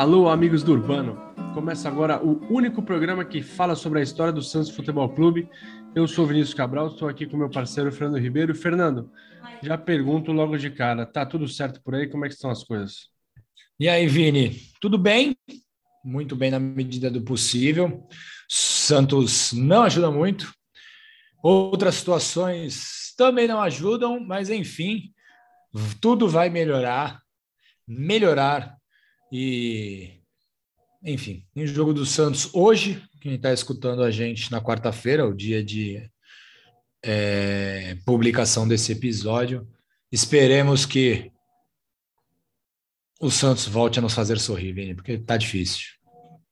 Alô, amigos do Urbano. Começa agora o único programa que fala sobre a história do Santos Futebol Clube. Eu sou Vinícius Cabral, estou aqui com meu parceiro Fernando Ribeiro. Fernando, já pergunto logo de cara, tá tudo certo por aí? Como é que estão as coisas? E aí, Vini? Tudo bem? Muito bem na medida do possível. Santos não ajuda muito. Outras situações também não ajudam, mas enfim, tudo vai melhorar, melhorar e enfim, em jogo do Santos hoje, quem está escutando a gente na quarta-feira, o dia de é, publicação desse episódio, esperemos que o Santos volte a nos fazer sorrir, Vini, porque tá difícil.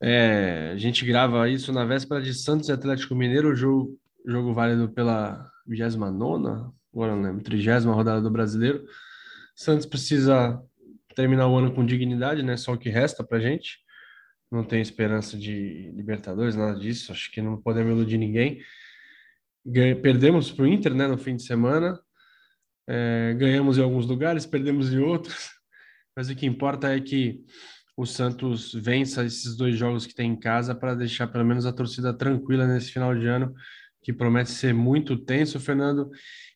É, a gente grava isso na véspera de Santos e Atlético Mineiro, jogo, jogo válido pela 29 agora não lembro, 30 rodada do Brasileiro. Santos precisa terminar o ano com dignidade, né? Só o que resta pra gente. Não tem esperança de Libertadores, nada disso. Acho que não podemos iludir ninguém. Perdemos para o Inter, né, no fim de semana. É, ganhamos em alguns lugares, perdemos em outros. Mas o que importa é que o Santos vença esses dois jogos que tem em casa para deixar pelo menos a torcida tranquila nesse final de ano, que promete ser muito tenso, Fernando.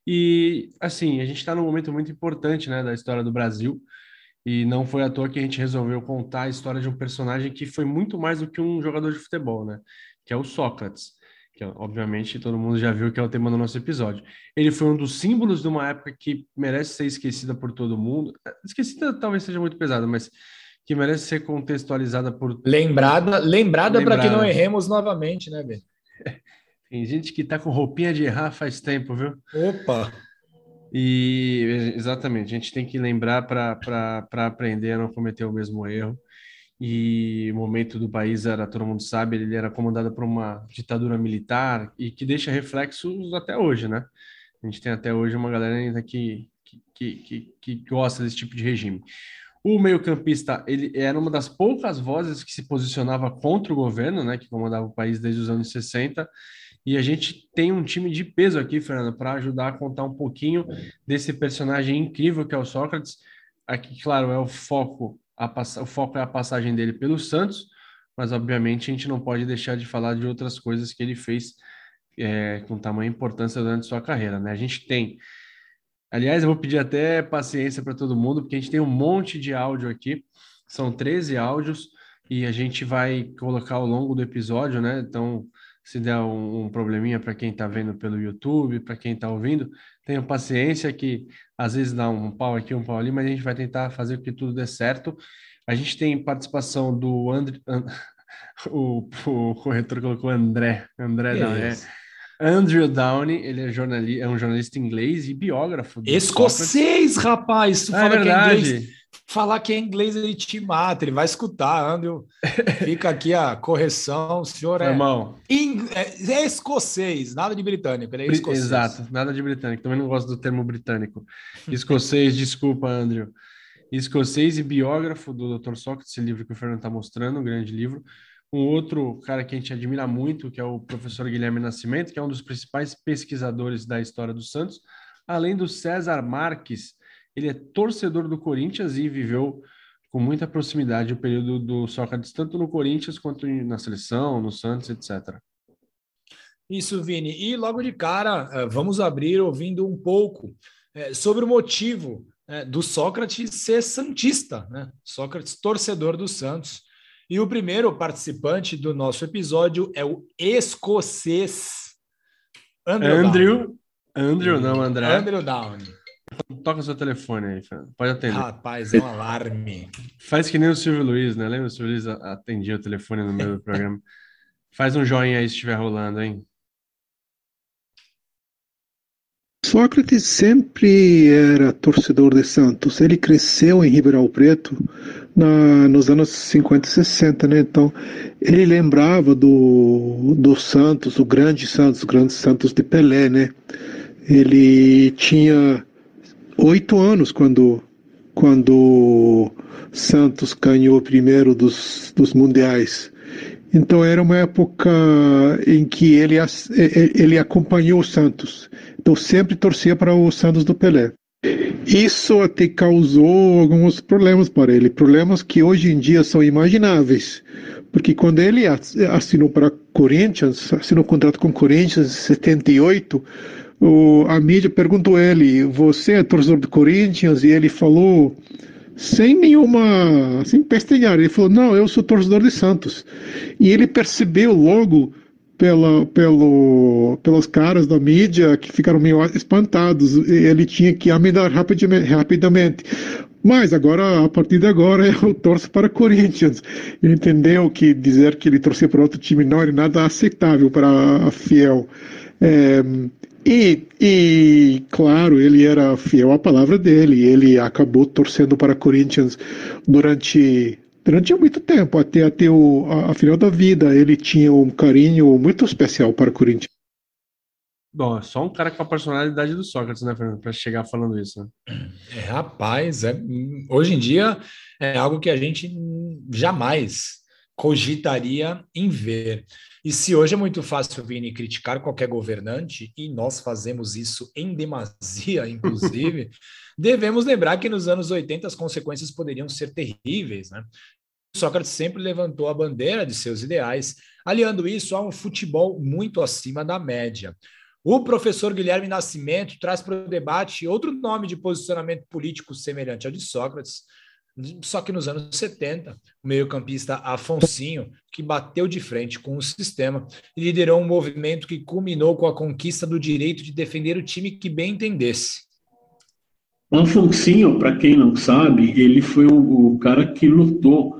E assim, a gente está num momento muito importante né, da história do Brasil. E não foi à toa que a gente resolveu contar a história de um personagem que foi muito mais do que um jogador de futebol, né? Que é o Sócrates, que obviamente todo mundo já viu que é o tema do nosso episódio. Ele foi um dos símbolos de uma época que merece ser esquecida por todo mundo. Esquecida talvez seja muito pesada, mas que merece ser contextualizada por lembrada, lembrada, para que não erremos novamente, né, Ben? Tem gente que tá com roupinha de errar faz tempo, viu? Opa. E exatamente, a gente tem que lembrar para aprender a não cometer o mesmo erro. E o momento do país era, todo mundo sabe, ele era comandado por uma ditadura militar e que deixa reflexos até hoje, né? A gente tem até hoje uma galera ainda que, que, que, que gosta desse tipo de regime. O meio-campista, ele era uma das poucas vozes que se posicionava contra o governo, né, que comandava o país desde os anos 60, e a gente tem um time de peso aqui, Fernando, para ajudar a contar um pouquinho desse personagem incrível que é o Sócrates. Aqui, claro, é o foco, a, o foco é a passagem dele pelo Santos, mas obviamente a gente não pode deixar de falar de outras coisas que ele fez é, com tamanha importância durante sua carreira, né? A gente tem, aliás, eu vou pedir até paciência para todo mundo, porque a gente tem um monte de áudio aqui, são 13 áudios, e a gente vai colocar ao longo do episódio, né? Então, se der um, um probleminha para quem está vendo pelo YouTube, para quem está ouvindo, tenha paciência que às vezes dá um pau aqui, um pau ali, mas a gente vai tentar fazer com que tudo dê certo. A gente tem participação do André, o, o corretor colocou André, André não, é Andrew Downey, ele é, jornalista, é um jornalista inglês e biógrafo. Escocês, Sócrates. rapaz! Tu ah, é fala é verdade. Que é inglês falar que é inglês, ele te mata, ele vai escutar, Andrew. Fica aqui a correção, o senhor é, Irmão. é, é escocês, nada de britânico, ele é escocês. Exato, nada de britânico, também não gosto do termo britânico. Escocês, desculpa, Andrew. Escocês e biógrafo do Dr. Sócrates, esse livro que o Fernando está mostrando, um grande livro. Um outro cara que a gente admira muito, que é o professor Guilherme Nascimento, que é um dos principais pesquisadores da história do Santos, além do César Marques, ele é torcedor do Corinthians e viveu com muita proximidade o período do Sócrates, tanto no Corinthians quanto na seleção, no Santos, etc. Isso, Vini. E logo de cara, eh, vamos abrir ouvindo um pouco eh, sobre o motivo eh, do Sócrates ser santista, né? Sócrates, torcedor do Santos. E o primeiro participante do nosso episódio é o escocês Andrew. Andrew. Andrew não, André. Andrew Downey. Toca seu telefone aí, Fernando. Pode atender. Rapaz, é um alarme. Faz que nem o Silvio Luiz, né? Lembra o Silvio Luiz atendia o telefone no meio do programa? Faz um joinha aí se estiver rolando, hein? Sócrates sempre era torcedor de Santos. Ele cresceu em Ribeirão Preto na, nos anos 50 e 60, né? Então, ele lembrava do, do Santos, o grande Santos, o grande Santos de Pelé, né? Ele tinha oito anos quando, quando Santos ganhou o primeiro dos, dos mundiais. Então era uma época em que ele, ele acompanhou o Santos. Então sempre torcia para o Santos do Pelé. Isso até causou alguns problemas para ele, problemas que hoje em dia são imagináveis. Porque quando ele assinou para Corinthians, assinou um contrato com Corinthians em 78, o, a mídia perguntou ele: Você é torcedor do Corinthians? E ele falou, sem nenhuma. sem pestejar, ele falou: Não, eu sou torcedor de Santos. E ele percebeu logo pela, pelo, pelas caras da mídia que ficaram meio espantados. Ele tinha que amenizar rapidamente. Mas agora, a partir de agora, eu torço para Corinthians. Ele entendeu que dizer que ele torcia para outro time não era nada aceitável para a Fiel. É, e, e, claro, ele era fiel à palavra dele. Ele acabou torcendo para Corinthians durante durante muito tempo, até, até o a, a final da vida. Ele tinha um carinho muito especial para Corinthians. Bom, só um cara com a personalidade do Sócrates, né, Fernando, para chegar falando isso. Né? É, rapaz, é, hoje em dia é algo que a gente jamais cogitaria em ver. E se hoje é muito fácil, Vini, criticar qualquer governante, e nós fazemos isso em demasia, inclusive, devemos lembrar que nos anos 80 as consequências poderiam ser terríveis, né? Sócrates sempre levantou a bandeira de seus ideais, aliando isso a um futebol muito acima da média. O professor Guilherme Nascimento traz para o debate outro nome de posicionamento político semelhante ao de Sócrates, só que nos anos 70, o meio-campista Afonsinho, que bateu de frente com o sistema liderou um movimento que culminou com a conquista do direito de defender o time que bem entendesse. Afonsinho, para quem não sabe, ele foi o, o cara que lutou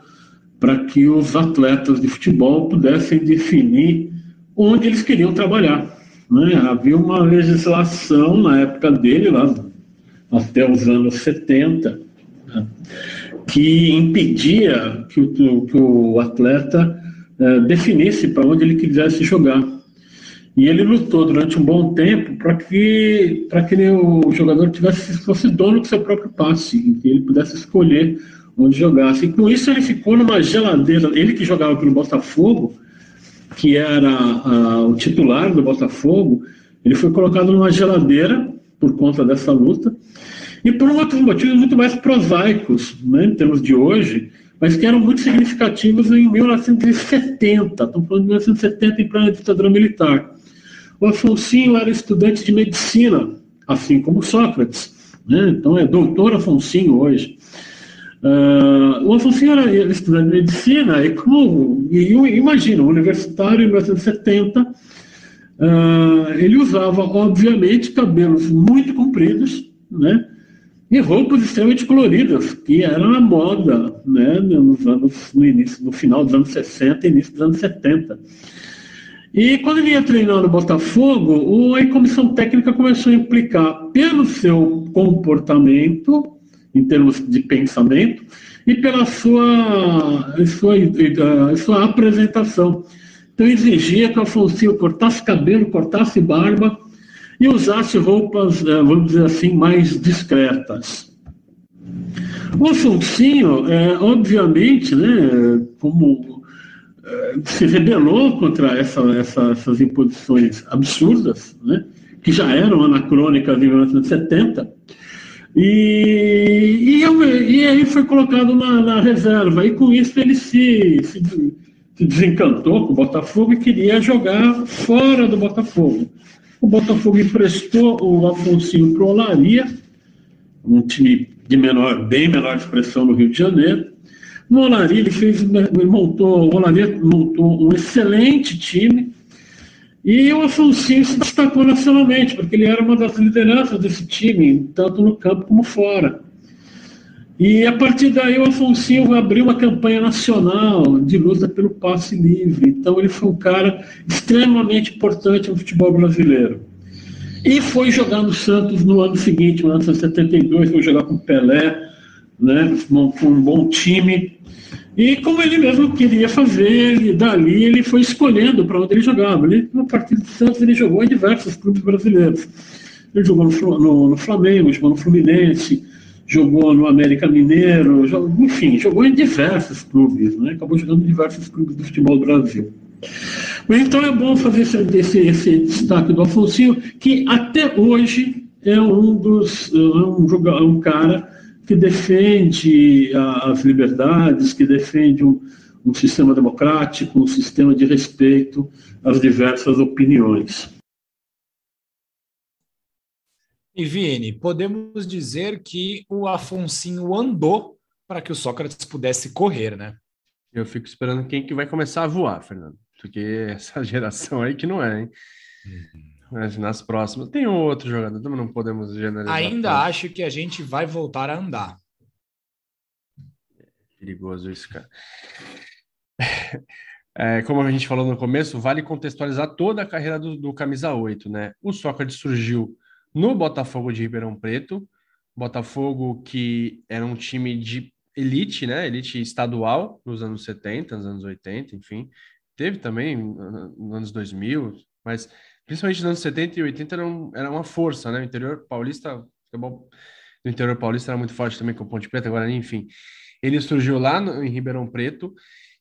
para que os atletas de futebol pudessem definir onde eles queriam trabalhar. Né? Havia uma legislação na época dele, lá até os anos 70, né? Que impedia que o, que o atleta é, definisse para onde ele quisesse jogar. E ele lutou durante um bom tempo para que, que ele, o jogador tivesse, fosse dono do seu próprio passe, que ele pudesse escolher onde jogasse. E com isso ele ficou numa geladeira. Ele que jogava pelo Botafogo, que era a, o titular do Botafogo, ele foi colocado numa geladeira por conta dessa luta e por outros motivos muito mais prosaicos, né, em termos de hoje, mas que eram muito significativos em 1970. Estamos falando de 1970 em plena ditadura militar. O Afonsinho era estudante de medicina, assim como Sócrates. Né? Então é doutor Afonsinho hoje. Uh, o Afonso era estudante de medicina e como e, imagina, um universitário em 1970, uh, ah, ele usava obviamente cabelos muito compridos, né, e roupas extremamente coloridas, que era a moda, né, nos anos no início, no final dos anos 60 e início dos anos 70. E quando ele ia treinar no Botafogo, a comissão técnica começou a implicar pelo seu comportamento em termos de pensamento, e pela sua, sua, sua apresentação. Então exigia que o Afonso cortasse cabelo, cortasse barba e usasse roupas, eh, vamos dizer assim, mais discretas. O Afonso, é, obviamente, né, como é, se rebelou contra essa, essa, essas imposições absurdas, né, que já eram anacrônicas em 1970, e, e, eu, e aí foi colocado na, na, reserva. E com isso ele se, se, se, desencantou com o Botafogo e queria jogar fora do Botafogo. O Botafogo emprestou o Afonso para o Olaria, um time de menor, bem menor expressão no Rio de Janeiro. No Olaria ele fez, ele montou, o Olaria montou um excelente time e o Afonso se destacou nacionalmente, porque ele era uma das lideranças desse time, tanto no campo como fora. E a partir daí o Afonso abriu uma campanha nacional de luta pelo passe livre. Então ele foi um cara extremamente importante no futebol brasileiro. E foi jogar no Santos no ano seguinte, no ano 72, foi jogar com Pelé, né, com um bom time. E como ele mesmo queria fazer, e dali ele foi escolhendo para onde ele jogava. Ele, no Partido do Santos ele jogou em diversos clubes brasileiros. Ele jogou no, no, no Flamengo, jogou no Fluminense, jogou no América Mineiro, jogou, enfim, jogou em diversos clubes, né? acabou jogando em diversos clubes do futebol do Brasil. Então é bom fazer esse, esse, esse destaque do Afonso, que até hoje é um dos é um, é um cara que defende as liberdades, que defende um, um sistema democrático, um sistema de respeito às diversas opiniões. E Vini, podemos dizer que o Afonsinho andou para que o Sócrates pudesse correr, né? Eu fico esperando quem que vai começar a voar, Fernando. Porque essa geração aí que não é, hein? Uhum. Mas nas próximas. Tem um outro jogador, também não podemos generalizar. Ainda tanto. acho que a gente vai voltar a andar. É perigoso isso, cara. É, como a gente falou no começo, vale contextualizar toda a carreira do, do Camisa 8, né? O Sócrates surgiu no Botafogo de Ribeirão Preto, Botafogo que era um time de elite, né? Elite estadual nos anos 70, nos anos 80, enfim. Teve também nos anos 2000, mas principalmente nos anos 70 e 80 era, um, era uma força, né? O interior paulista, futebol do interior paulista era muito forte também com o Ponte Preta, agora enfim. Ele surgiu lá no, em Ribeirão Preto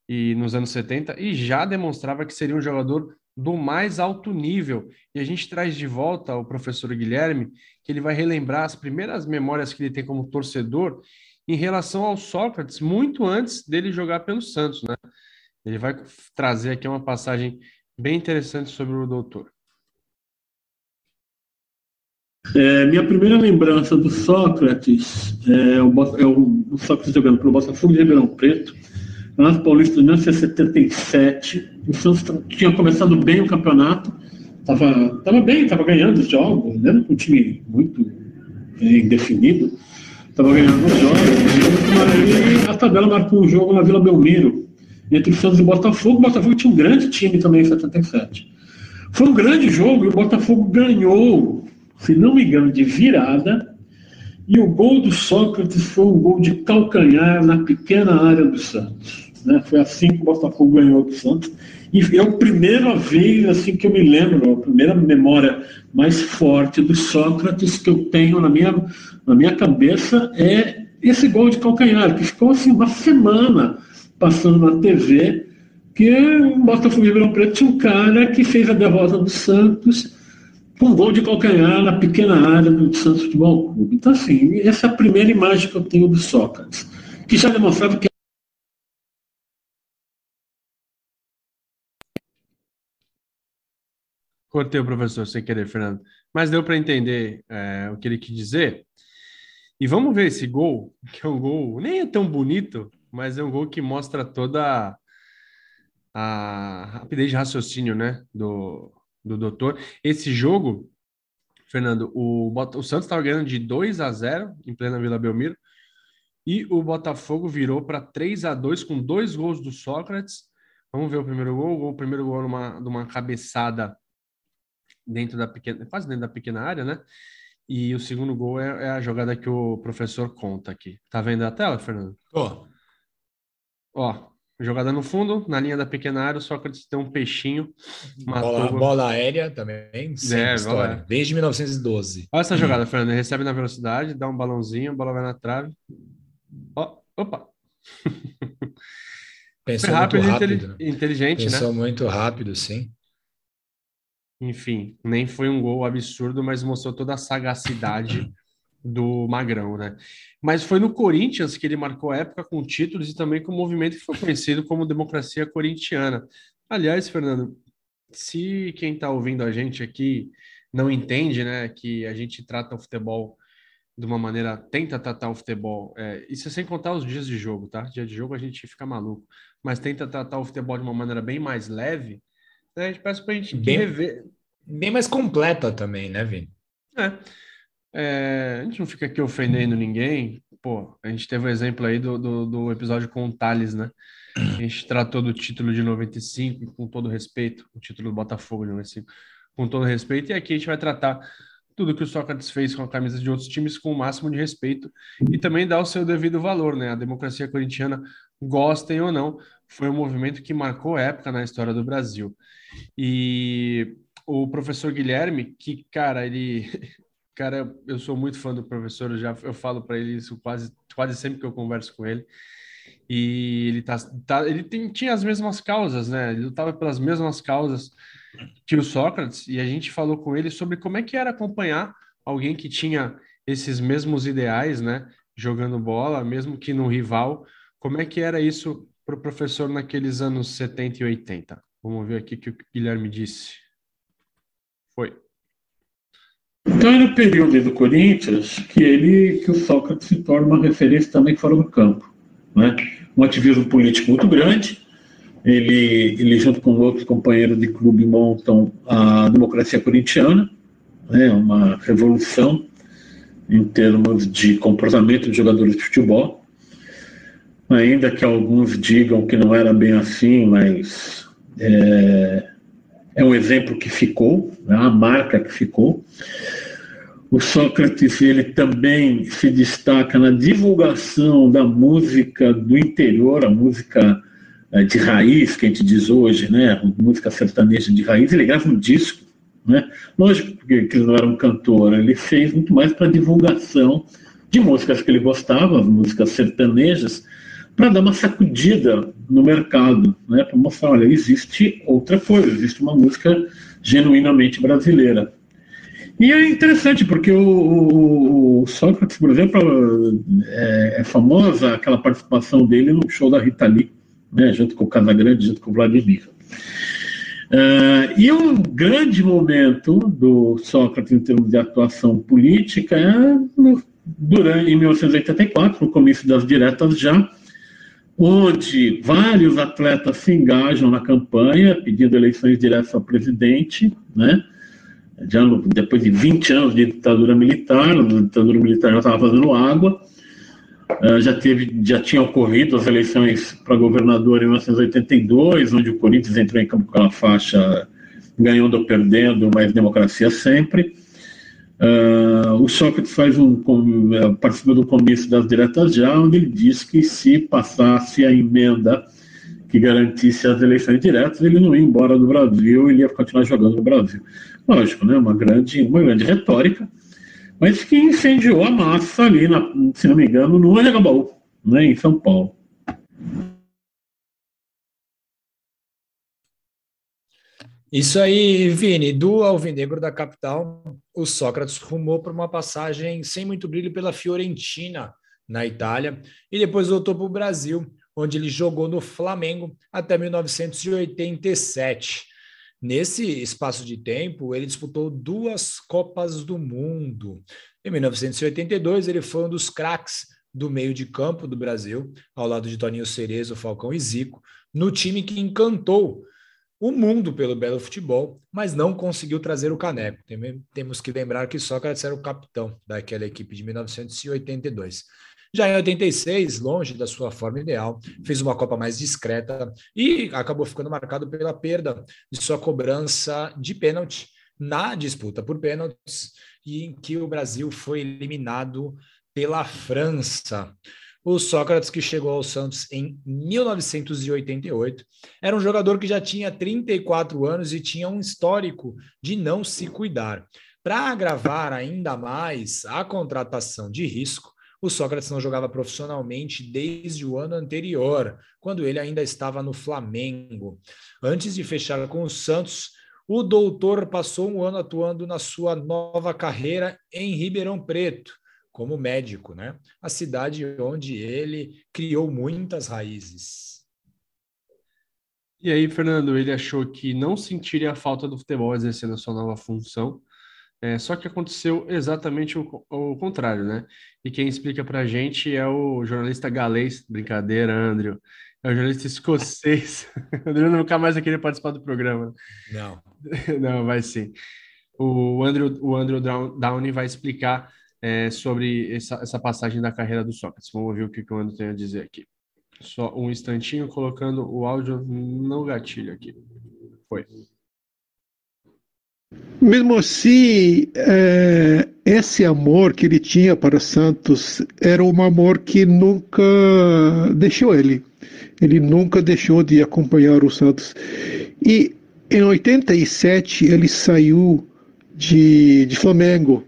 e nos anos 70 e já demonstrava que seria um jogador do mais alto nível. E a gente traz de volta o professor Guilherme, que ele vai relembrar as primeiras memórias que ele tem como torcedor em relação ao Sócrates, muito antes dele jogar pelo Santos, né? Ele vai trazer aqui uma passagem bem interessante sobre o doutor. É, minha primeira lembrança do Sócrates é o, é o Sócrates jogando pelo Botafogo de Ribeirão Preto, Campeonato Paulista de 1977. O Santos tinha começado bem o campeonato, estava tava bem, estava ganhando os jogos, né? um time muito é, indefinido, estava ganhando os jogos. E a tabela marcou um jogo na Vila Belmiro, entre o Santos e o Botafogo. O Botafogo tinha um grande time também em 77. Foi um grande jogo e o Botafogo ganhou, se não me engano, de virada. E o gol do Sócrates foi um gol de calcanhar na pequena área do Santos. Né? Foi assim que o Botafogo ganhou do Santos. E é a primeira vez assim que eu me lembro, a primeira memória mais forte do Sócrates que eu tenho na minha, na minha cabeça é esse gol de calcanhar, que ficou assim uma semana passando na TV, que o Botafogo de Ribeirão Preto tinha um cara que fez a derrota do Santos com um gol de calcanhar na pequena área do Santos Futebol Clube. Então, assim, essa é a primeira imagem que eu tenho do Sócrates, que já demonstrava que Cortei o professor sem querer, Fernando. Mas deu para entender é, o que ele quis dizer. E vamos ver esse gol, que é um gol nem é tão bonito, mas é um gol que mostra toda a rapidez de raciocínio né, do, do doutor. Esse jogo, Fernando, o, o Santos estava ganhando de 2 a 0 em plena Vila Belmiro e o Botafogo virou para 3 a 2 com dois gols do Sócrates. Vamos ver o primeiro gol. O primeiro gol numa, numa cabeçada dentro da pequena, quase dentro da pequena área, né? E o segundo gol é, é, a jogada que o professor conta aqui. Tá vendo a tela, Fernando? Tô. Ó, jogada no fundo, na linha da pequena área, o Sócrates tem um peixinho. Bola, bola aérea também, sem é, história. Bola. Desde 1912. Olha essa jogada, Fernando. Ele recebe na velocidade, dá um balãozinho, a bola vai na trave. Ó, opa! Pensou rápido, muito rápido. Né? Inteligente, Pensou né? Pensou muito rápido, sim. Enfim, nem foi um gol absurdo, mas mostrou toda a sagacidade do Magrão, né? Mas foi no Corinthians que ele marcou época com títulos e também com o movimento que foi conhecido como democracia corintiana. Aliás, Fernando, se quem está ouvindo a gente aqui não entende, né, que a gente trata o futebol de uma maneira, tenta tratar o futebol, é, isso é sem contar os dias de jogo, tá? Dia de jogo a gente fica maluco, mas tenta tratar o futebol de uma maneira bem mais leve, né? A gente peça para a gente bem, rever. Bem mais completa também, né, Vini? É. é. A gente não fica aqui ofendendo ninguém. Pô, a gente teve o um exemplo aí do, do, do, episódio com o Thales, né? A gente tratou do título de 95, com todo respeito, o título do Botafogo de 95, com todo respeito, e aqui a gente vai tratar tudo que o Sócrates fez com a camisa de outros times com o máximo de respeito e também dar o seu devido valor, né? A democracia corintiana, gostem ou não, foi um movimento que marcou época na história do Brasil. E o professor Guilherme, que, cara, ele. Cara, eu sou muito fã do professor, eu já eu falo para ele isso quase, quase sempre que eu converso com ele. E ele, tá, tá ele tem, tinha as mesmas causas, né? Ele lutava pelas mesmas causas que o Sócrates, e a gente falou com ele sobre como é que era acompanhar alguém que tinha esses mesmos ideais, né? Jogando bola, mesmo que no rival. Como é que era isso para o professor naqueles anos 70 e 80? Vamos ver aqui o que o Guilherme disse. Foi. Então era o período do Corinthians que ele, que o Sócrates se torna uma referência também fora do campo, né? Um ativismo político muito grande. Ele, ele junto com outros companheiros de clube montam a democracia corintiana, né? Uma revolução em termos de comportamento de jogadores de futebol. Ainda que alguns digam que não era bem assim, mas é, é um exemplo que ficou, é uma marca que ficou. O Sócrates ele também se destaca na divulgação da música do interior, a música é, de raiz que a gente diz hoje, né, música sertaneja de raiz. Ele grava um disco, né? Lógico que ele não era um cantor, ele fez muito mais para divulgação de músicas que ele gostava, músicas sertanejas, para dar uma sacudida no mercado, né, para mostrar, olha, existe outra coisa, existe uma música genuinamente brasileira. E é interessante, porque o, o, o Sócrates, por exemplo, é, é, famosa aquela participação dele no show da Rita Lee, né, junto com o Casagrande, junto com o Vladimir. Uh, e um grande momento do Sócrates em termos de atuação política é no, durante, em 1984, no começo das diretas já, onde vários atletas se engajam na campanha, pedindo eleições diretas ao presidente, né? Já depois de 20 anos de ditadura militar, a ditadura militar já estava fazendo água, uh, já, teve, já tinha ocorrido as eleições para governador em 1982, onde o Corinthians entrou em campo com aquela faixa ganhando ou perdendo, mas democracia sempre. Uh, o Sócrates faz um, uh, participa do comício das diretas já, onde ele diz que se passasse a emenda que garantisse as eleições diretas, ele não ia embora do Brasil, ele ia continuar jogando no Brasil. Lógico, né, uma grande, uma grande retórica, mas que incendiou a massa ali, na, se não me engano, no Anhangabaú, né, em São Paulo. Isso aí, Vini, do Alvinegro da capital, o Sócrates rumou para uma passagem sem muito brilho pela Fiorentina, na Itália, e depois voltou para o Brasil, onde ele jogou no Flamengo até 1987. Nesse espaço de tempo, ele disputou duas Copas do Mundo. Em 1982, ele foi um dos craques do meio de campo do Brasil, ao lado de Toninho Cerezo, Falcão e Zico, no time que encantou o mundo pelo belo futebol, mas não conseguiu trazer o caneco. Temos que lembrar que Sócrates era o capitão daquela equipe de 1982. Já em 86, longe da sua forma ideal, fez uma Copa mais discreta e acabou ficando marcado pela perda de sua cobrança de pênalti na disputa por pênaltis, e em que o Brasil foi eliminado pela França. O Sócrates, que chegou ao Santos em 1988, era um jogador que já tinha 34 anos e tinha um histórico de não se cuidar. Para agravar ainda mais a contratação de risco, o Sócrates não jogava profissionalmente desde o ano anterior, quando ele ainda estava no Flamengo. Antes de fechar com o Santos, o doutor passou um ano atuando na sua nova carreira em Ribeirão Preto como médico, né? A cidade onde ele criou muitas raízes. E aí, Fernando, ele achou que não sentiria a falta do futebol exercendo a sua nova função, é, só que aconteceu exatamente o, o contrário, né? E quem explica para a gente é o jornalista galês, brincadeira, Andrew, é o jornalista escocês. o Andrew nunca mais vai querer participar do programa. Não. não, vai sim. O Andrew, o Andrew Downey vai explicar é, sobre essa, essa passagem da carreira do Sócrates. Vamos ouvir o que o Ando tem a dizer aqui. Só um instantinho colocando o áudio no gatilho aqui. Foi. Mesmo assim, é, esse amor que ele tinha para Santos era um amor que nunca deixou ele. Ele nunca deixou de acompanhar o Santos. E em 87 ele saiu de, de Flamengo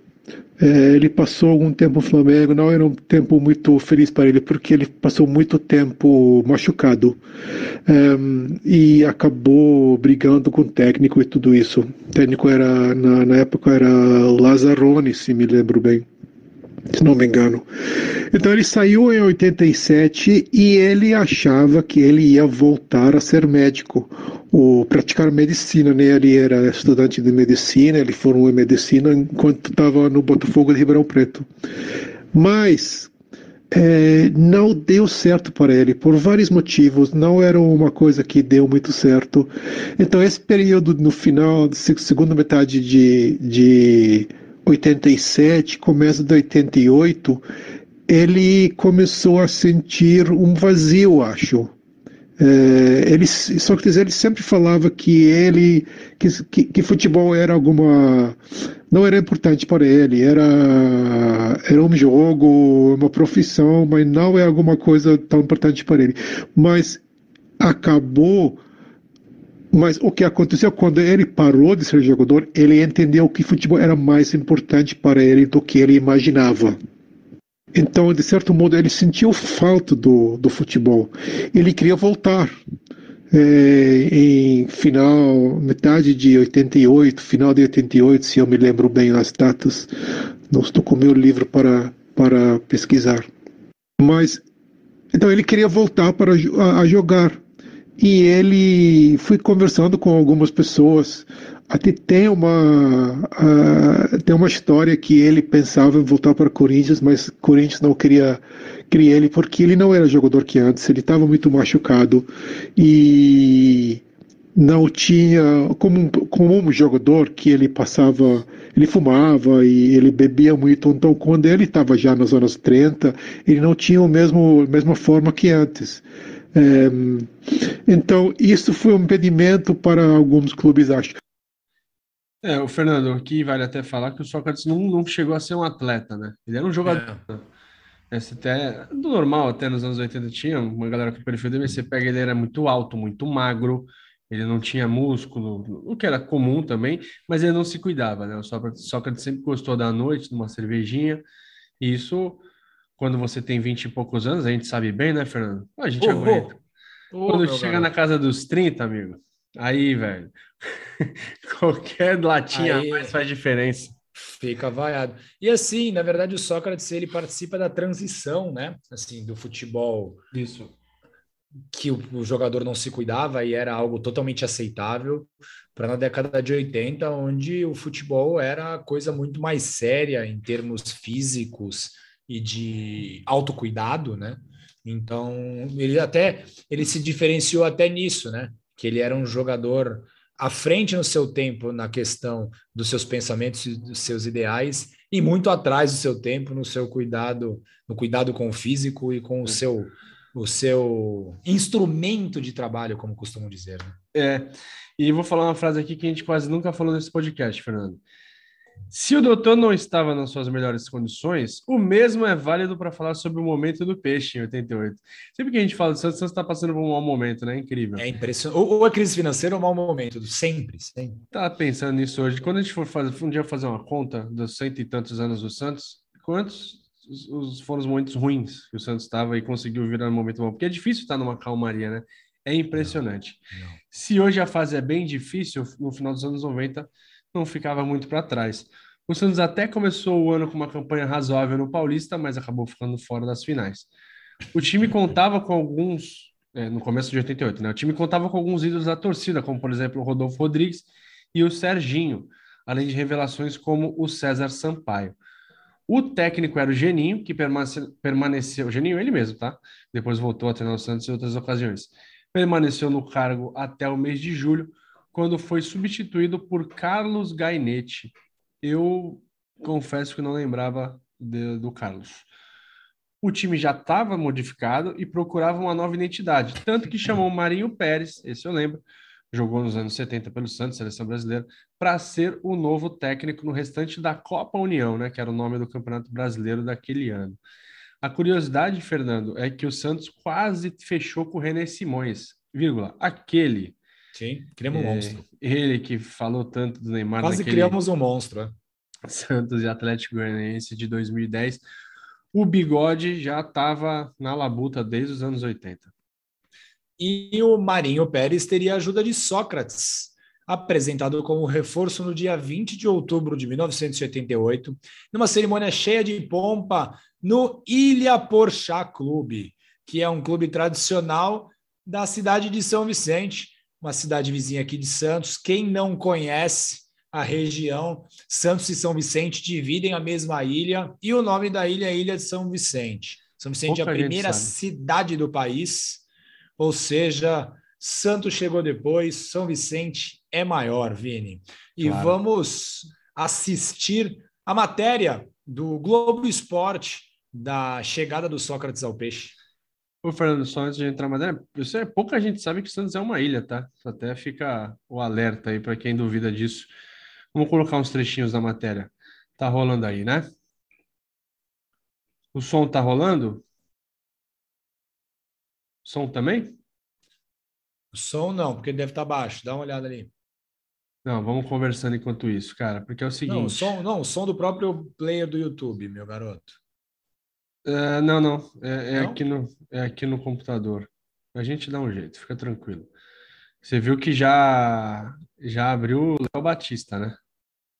ele passou algum tempo no Flamengo, não era um tempo muito feliz para ele, porque ele passou muito tempo machucado é, e acabou brigando com o técnico e tudo isso. O técnico era, na, na época, era Lazzaroni, se me lembro bem se não me engano. Então ele saiu em 87 e ele achava que ele ia voltar a ser médico, ou praticar medicina, né? Ele era estudante de medicina, ele formou em medicina enquanto estava no Botafogo de Ribeirão Preto. Mas é, não deu certo para ele por vários motivos, não era uma coisa que deu muito certo. Então esse período no final, segunda metade de, de 87, começo de 88, ele começou a sentir um vazio, acho. É, ele, Sócrates ele sempre falava que ele que, que, que, futebol era alguma não era importante para ele era era um jogo uma profissão mas não é alguma coisa tão importante para ele mas acabou mas o que aconteceu quando ele parou de ser jogador, ele entendeu que futebol era mais importante para ele do que ele imaginava. Então, de certo modo, ele sentiu falta do, do futebol. Ele queria voltar. É, em final, metade de 88, final de 88, se eu me lembro bem as datas, não estou com meu livro para, para pesquisar. Mas, então ele queria voltar para a, a jogar e ele foi conversando com algumas pessoas. Até tem uma uh, tem uma história que ele pensava em voltar para Corinthians, mas Corinthians não queria queria ele porque ele não era jogador que antes. Ele estava muito machucado e não tinha como como um jogador que ele passava ele fumava e ele bebia muito então quando ele estava já nas anos 30 ele não tinha o mesmo mesma forma que antes então, isso foi um impedimento para alguns clubes, acho. É, o Fernando, aqui vale até falar que o Sócrates não, não chegou a ser um atleta, né? Ele era um jogador. É. Esse até, do normal, até nos anos 80 tinha uma galera que o perfil dele, você pega, ele era muito alto, muito magro, ele não tinha músculo, o que era comum também, mas ele não se cuidava, né? O Sócrates, Sócrates sempre gostou da noite, de uma cervejinha, e isso quando você tem 20 e poucos anos, a gente sabe bem, né, Fernando? A gente oh, aguenta. Oh, quando chega garoto. na casa dos 30, amigo, aí, velho, qualquer latinha aí, mais faz diferença. Fica vaiado. E assim, na verdade, o Sócrates ele participa da transição, né? Assim, do futebol. Isso. Que o, o jogador não se cuidava e era algo totalmente aceitável, para na década de 80, onde o futebol era coisa muito mais séria em termos físicos, e de autocuidado, né? Então, ele até ele se diferenciou até nisso, né? Que ele era um jogador à frente no seu tempo na questão dos seus pensamentos e dos seus ideais e muito atrás do seu tempo no seu cuidado, no cuidado com o físico e com o seu o seu instrumento de trabalho, como costumam dizer. Né? É. E vou falar uma frase aqui que a gente quase nunca falou nesse podcast, Fernando. Se o doutor não estava nas suas melhores condições, o mesmo é válido para falar sobre o momento do peixe em 88. Sempre que a gente fala do Santos, o Santos está passando por um mau momento, né? Incrível. É impressionante. Ou, a crise financeira ou um mau momento, sempre, sempre. Tá pensando nisso hoje. Quando a gente for fazer, um dia fazer uma conta dos cento e tantos anos do Santos, quantos os, foram os momentos ruins que o Santos estava e conseguiu virar um momento bom? Porque é difícil estar numa calmaria, né? É impressionante. Não, não. Se hoje a fase é bem difícil, no final dos anos 90 não ficava muito para trás. O Santos até começou o ano com uma campanha razoável no Paulista, mas acabou ficando fora das finais. O time contava com alguns, é, no começo de 88, né? O time contava com alguns ídolos da torcida, como por exemplo o Rodolfo Rodrigues e o Serginho, além de revelações como o César Sampaio. O técnico era o Geninho, que permaneceu, permaneceu Geninho ele mesmo, tá? Depois voltou a treinar o Santos em outras ocasiões. Permaneceu no cargo até o mês de julho, quando foi substituído por Carlos Gainetti. Eu confesso que não lembrava de, do Carlos. O time já estava modificado e procurava uma nova identidade, tanto que chamou Marinho Pérez, esse eu lembro, jogou nos anos 70 pelo Santos, seleção brasileira, para ser o novo técnico no restante da Copa União, né, que era o nome do Campeonato Brasileiro daquele ano. A curiosidade, Fernando, é que o Santos quase fechou com o René Simões, vírgula, aquele Sim, criamos um é, monstro. Ele que falou tanto do Neymar. Quase naquele, criamos um monstro. É. Santos e Atlético Goianiense de 2010. O bigode já estava na labuta desde os anos 80. E o Marinho Pérez teria a ajuda de Sócrates, apresentado como reforço no dia 20 de outubro de 1988, numa cerimônia cheia de pompa no Ilha Porchá Clube, que é um clube tradicional da cidade de São Vicente, uma cidade vizinha aqui de Santos. Quem não conhece a região, Santos e São Vicente dividem a mesma ilha e o nome da ilha é Ilha de São Vicente. São Vicente Pouca é a primeira cidade do país, ou seja, Santos chegou depois, São Vicente é maior, Vini. E claro. vamos assistir a matéria do Globo Esporte da chegada do Sócrates ao peixe. Ô, Fernando, só antes de entrar na matéria, isso é, pouca gente sabe que Santos é uma ilha, tá? Até fica o alerta aí para quem duvida disso. Vamos colocar uns trechinhos da matéria. Tá rolando aí, né? O som tá rolando? Som também? O som não, porque deve estar tá baixo. Dá uma olhada ali. Não, vamos conversando enquanto isso, cara, porque é o seguinte. Não, o som, não, o som do próprio player do YouTube, meu garoto. Uh, não, não. É, é não? Aqui no, é aqui no computador. A gente dá um jeito, fica tranquilo. Você viu que já já abriu o Léo Batista, né?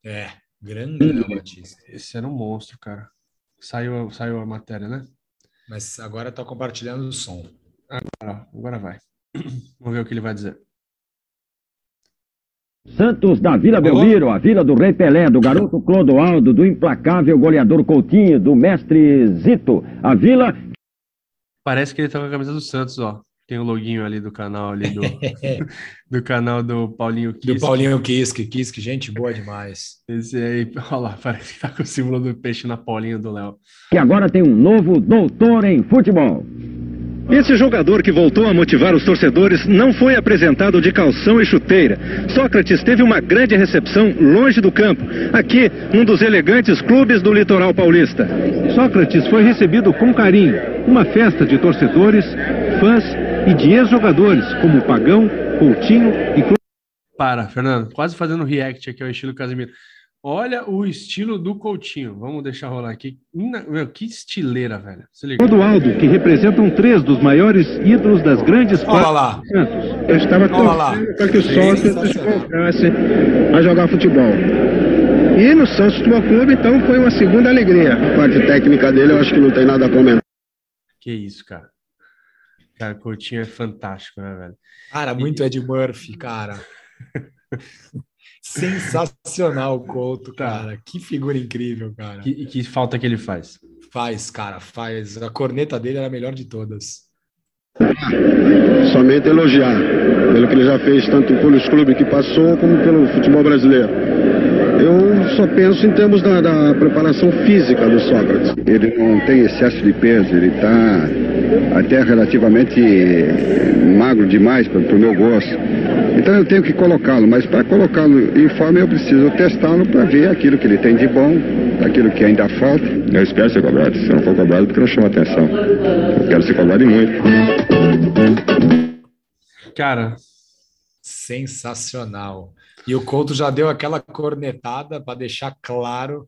É, grande Léo Batista. Esse era um monstro, cara. Saiu, saiu a matéria, né? Mas agora tá compartilhando o som. Agora, agora vai. Vamos ver o que ele vai dizer. Santos da Vila Belmiro, a Vila do Rei Pelé, do garoto Clodoaldo, do implacável goleador Coutinho, do mestre Zito. A Vila. Parece que ele tá com a camisa do Santos, ó. Tem o loginho ali do canal ali do, do canal do Paulinho Kiske. Do Paulinho Kiske, Kiske, gente boa demais. Esse aí, olha lá, parece que tá com o símbolo do peixe na polinha do Léo. E agora tem um novo doutor em futebol. Esse jogador que voltou a motivar os torcedores não foi apresentado de calção e chuteira. Sócrates teve uma grande recepção longe do campo, aqui num dos elegantes clubes do litoral paulista. Sócrates foi recebido com carinho, uma festa de torcedores, fãs e de ex-jogadores como Pagão, Coutinho e Para, Fernando, quase fazendo react aqui ao estilo Casimiro. Olha o estilo do Coutinho. Vamos deixar rolar aqui. Meu, que estileira, velho. Se liga. Aldo, que representam três dos maiores ídolos das grandes Olha lá. Eu estava torcendo para que o Santos voltasse a jogar futebol. E no Santos Futebol Clube, então, foi uma segunda alegria. A parte técnica dele, eu acho que não tem nada a comentar. Que isso, cara. Cara, Coutinho é fantástico, né, velho? Cara, muito Ed Murphy, cara. Sensacional o Couto, tá. cara. Que figura incrível, cara. E que, que, falta que ele faz? Faz, cara, faz. A corneta dele era a melhor de todas. Somente elogiar pelo que ele já fez, tanto pelos clubes que passou, como pelo futebol brasileiro. Eu só penso em termos da, da preparação física do Sócrates. Ele não tem excesso de peso, ele está até relativamente magro demais para o meu gosto. Então eu tenho que colocá-lo, mas para colocá-lo em forma eu preciso testá-lo para ver aquilo que ele tem de bom, aquilo que ainda falta. Eu espero ser cobrado. Se eu não for cobrado, porque não chama atenção. Eu quero ser cobrado e muito. Cara, sensacional. E o Couto já deu aquela cornetada para deixar claro.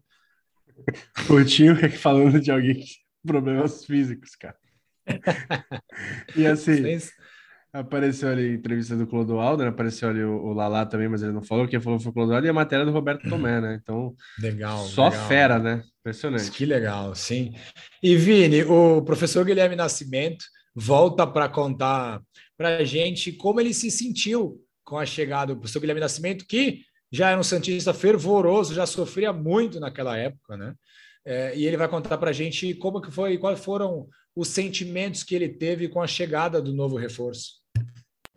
Coutinho falando de alguém com problemas físicos, cara. e assim, Sens Apareceu ali a entrevista do Clodoaldo, né? Apareceu ali o, o Lalá também, mas ele não falou. Quem falou foi o Clodoaldo e a matéria do Roberto Tomé, né? Então, legal. Só legal. fera, né? Impressionante. Que legal, sim. E Vini, o professor Guilherme Nascimento volta para contar para a gente como ele se sentiu com a chegada do professor Guilherme Nascimento, que já era um Santista fervoroso, já sofria muito naquela época, né? É, e ele vai contar para a gente como que foi, quais foram os sentimentos que ele teve com a chegada do novo reforço.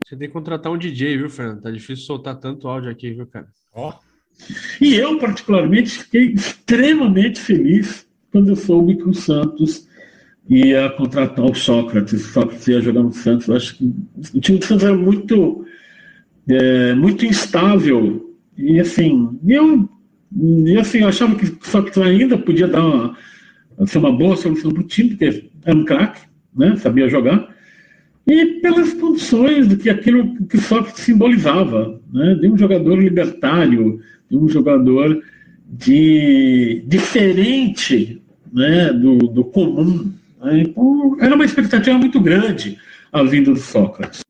Você tem que contratar um DJ, viu, Fernando? Tá difícil soltar tanto áudio aqui, viu, cara? Ó. E eu, particularmente, fiquei extremamente feliz quando eu soube que o Santos ia contratar o Sócrates. O Sócrates ia jogar no Santos. Eu acho que o time do Santos era muito, é, muito instável. E assim, eu, e, assim, eu achava que o Sócrates ainda podia dar uma, ser uma boa solução para o time, porque era um craque, né? sabia jogar e pelas condições do que aquilo que Sócrates simbolizava, né? de um jogador libertário, de um jogador de diferente né, do, do comum. Né? Então, era uma expectativa muito grande a vinda do Sócrates.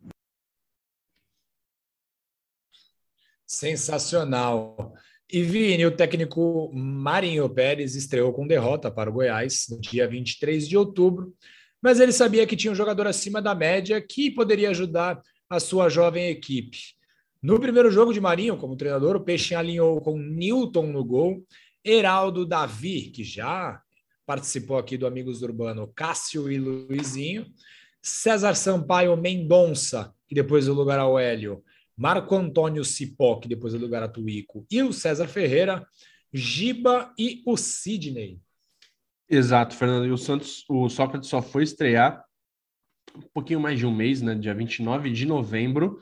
Sensacional. E Vini, o técnico Marinho Pérez estreou com derrota para o Goiás no dia 23 de outubro, mas ele sabia que tinha um jogador acima da média que poderia ajudar a sua jovem equipe. No primeiro jogo de Marinho, como treinador, o Peixe alinhou com Newton no gol, Heraldo Davi, que já participou aqui do Amigos do Urbano, Cássio e Luizinho, César Sampaio Mendonça, que depois deu lugar ao Hélio, Marco Antônio Cipó, que depois deu lugar a Tuico, e o César Ferreira, Giba e o Sidney. Exato, Fernando. E o Santos, o Sócrates só foi estrear um pouquinho mais de um mês, né? Dia 29 de novembro,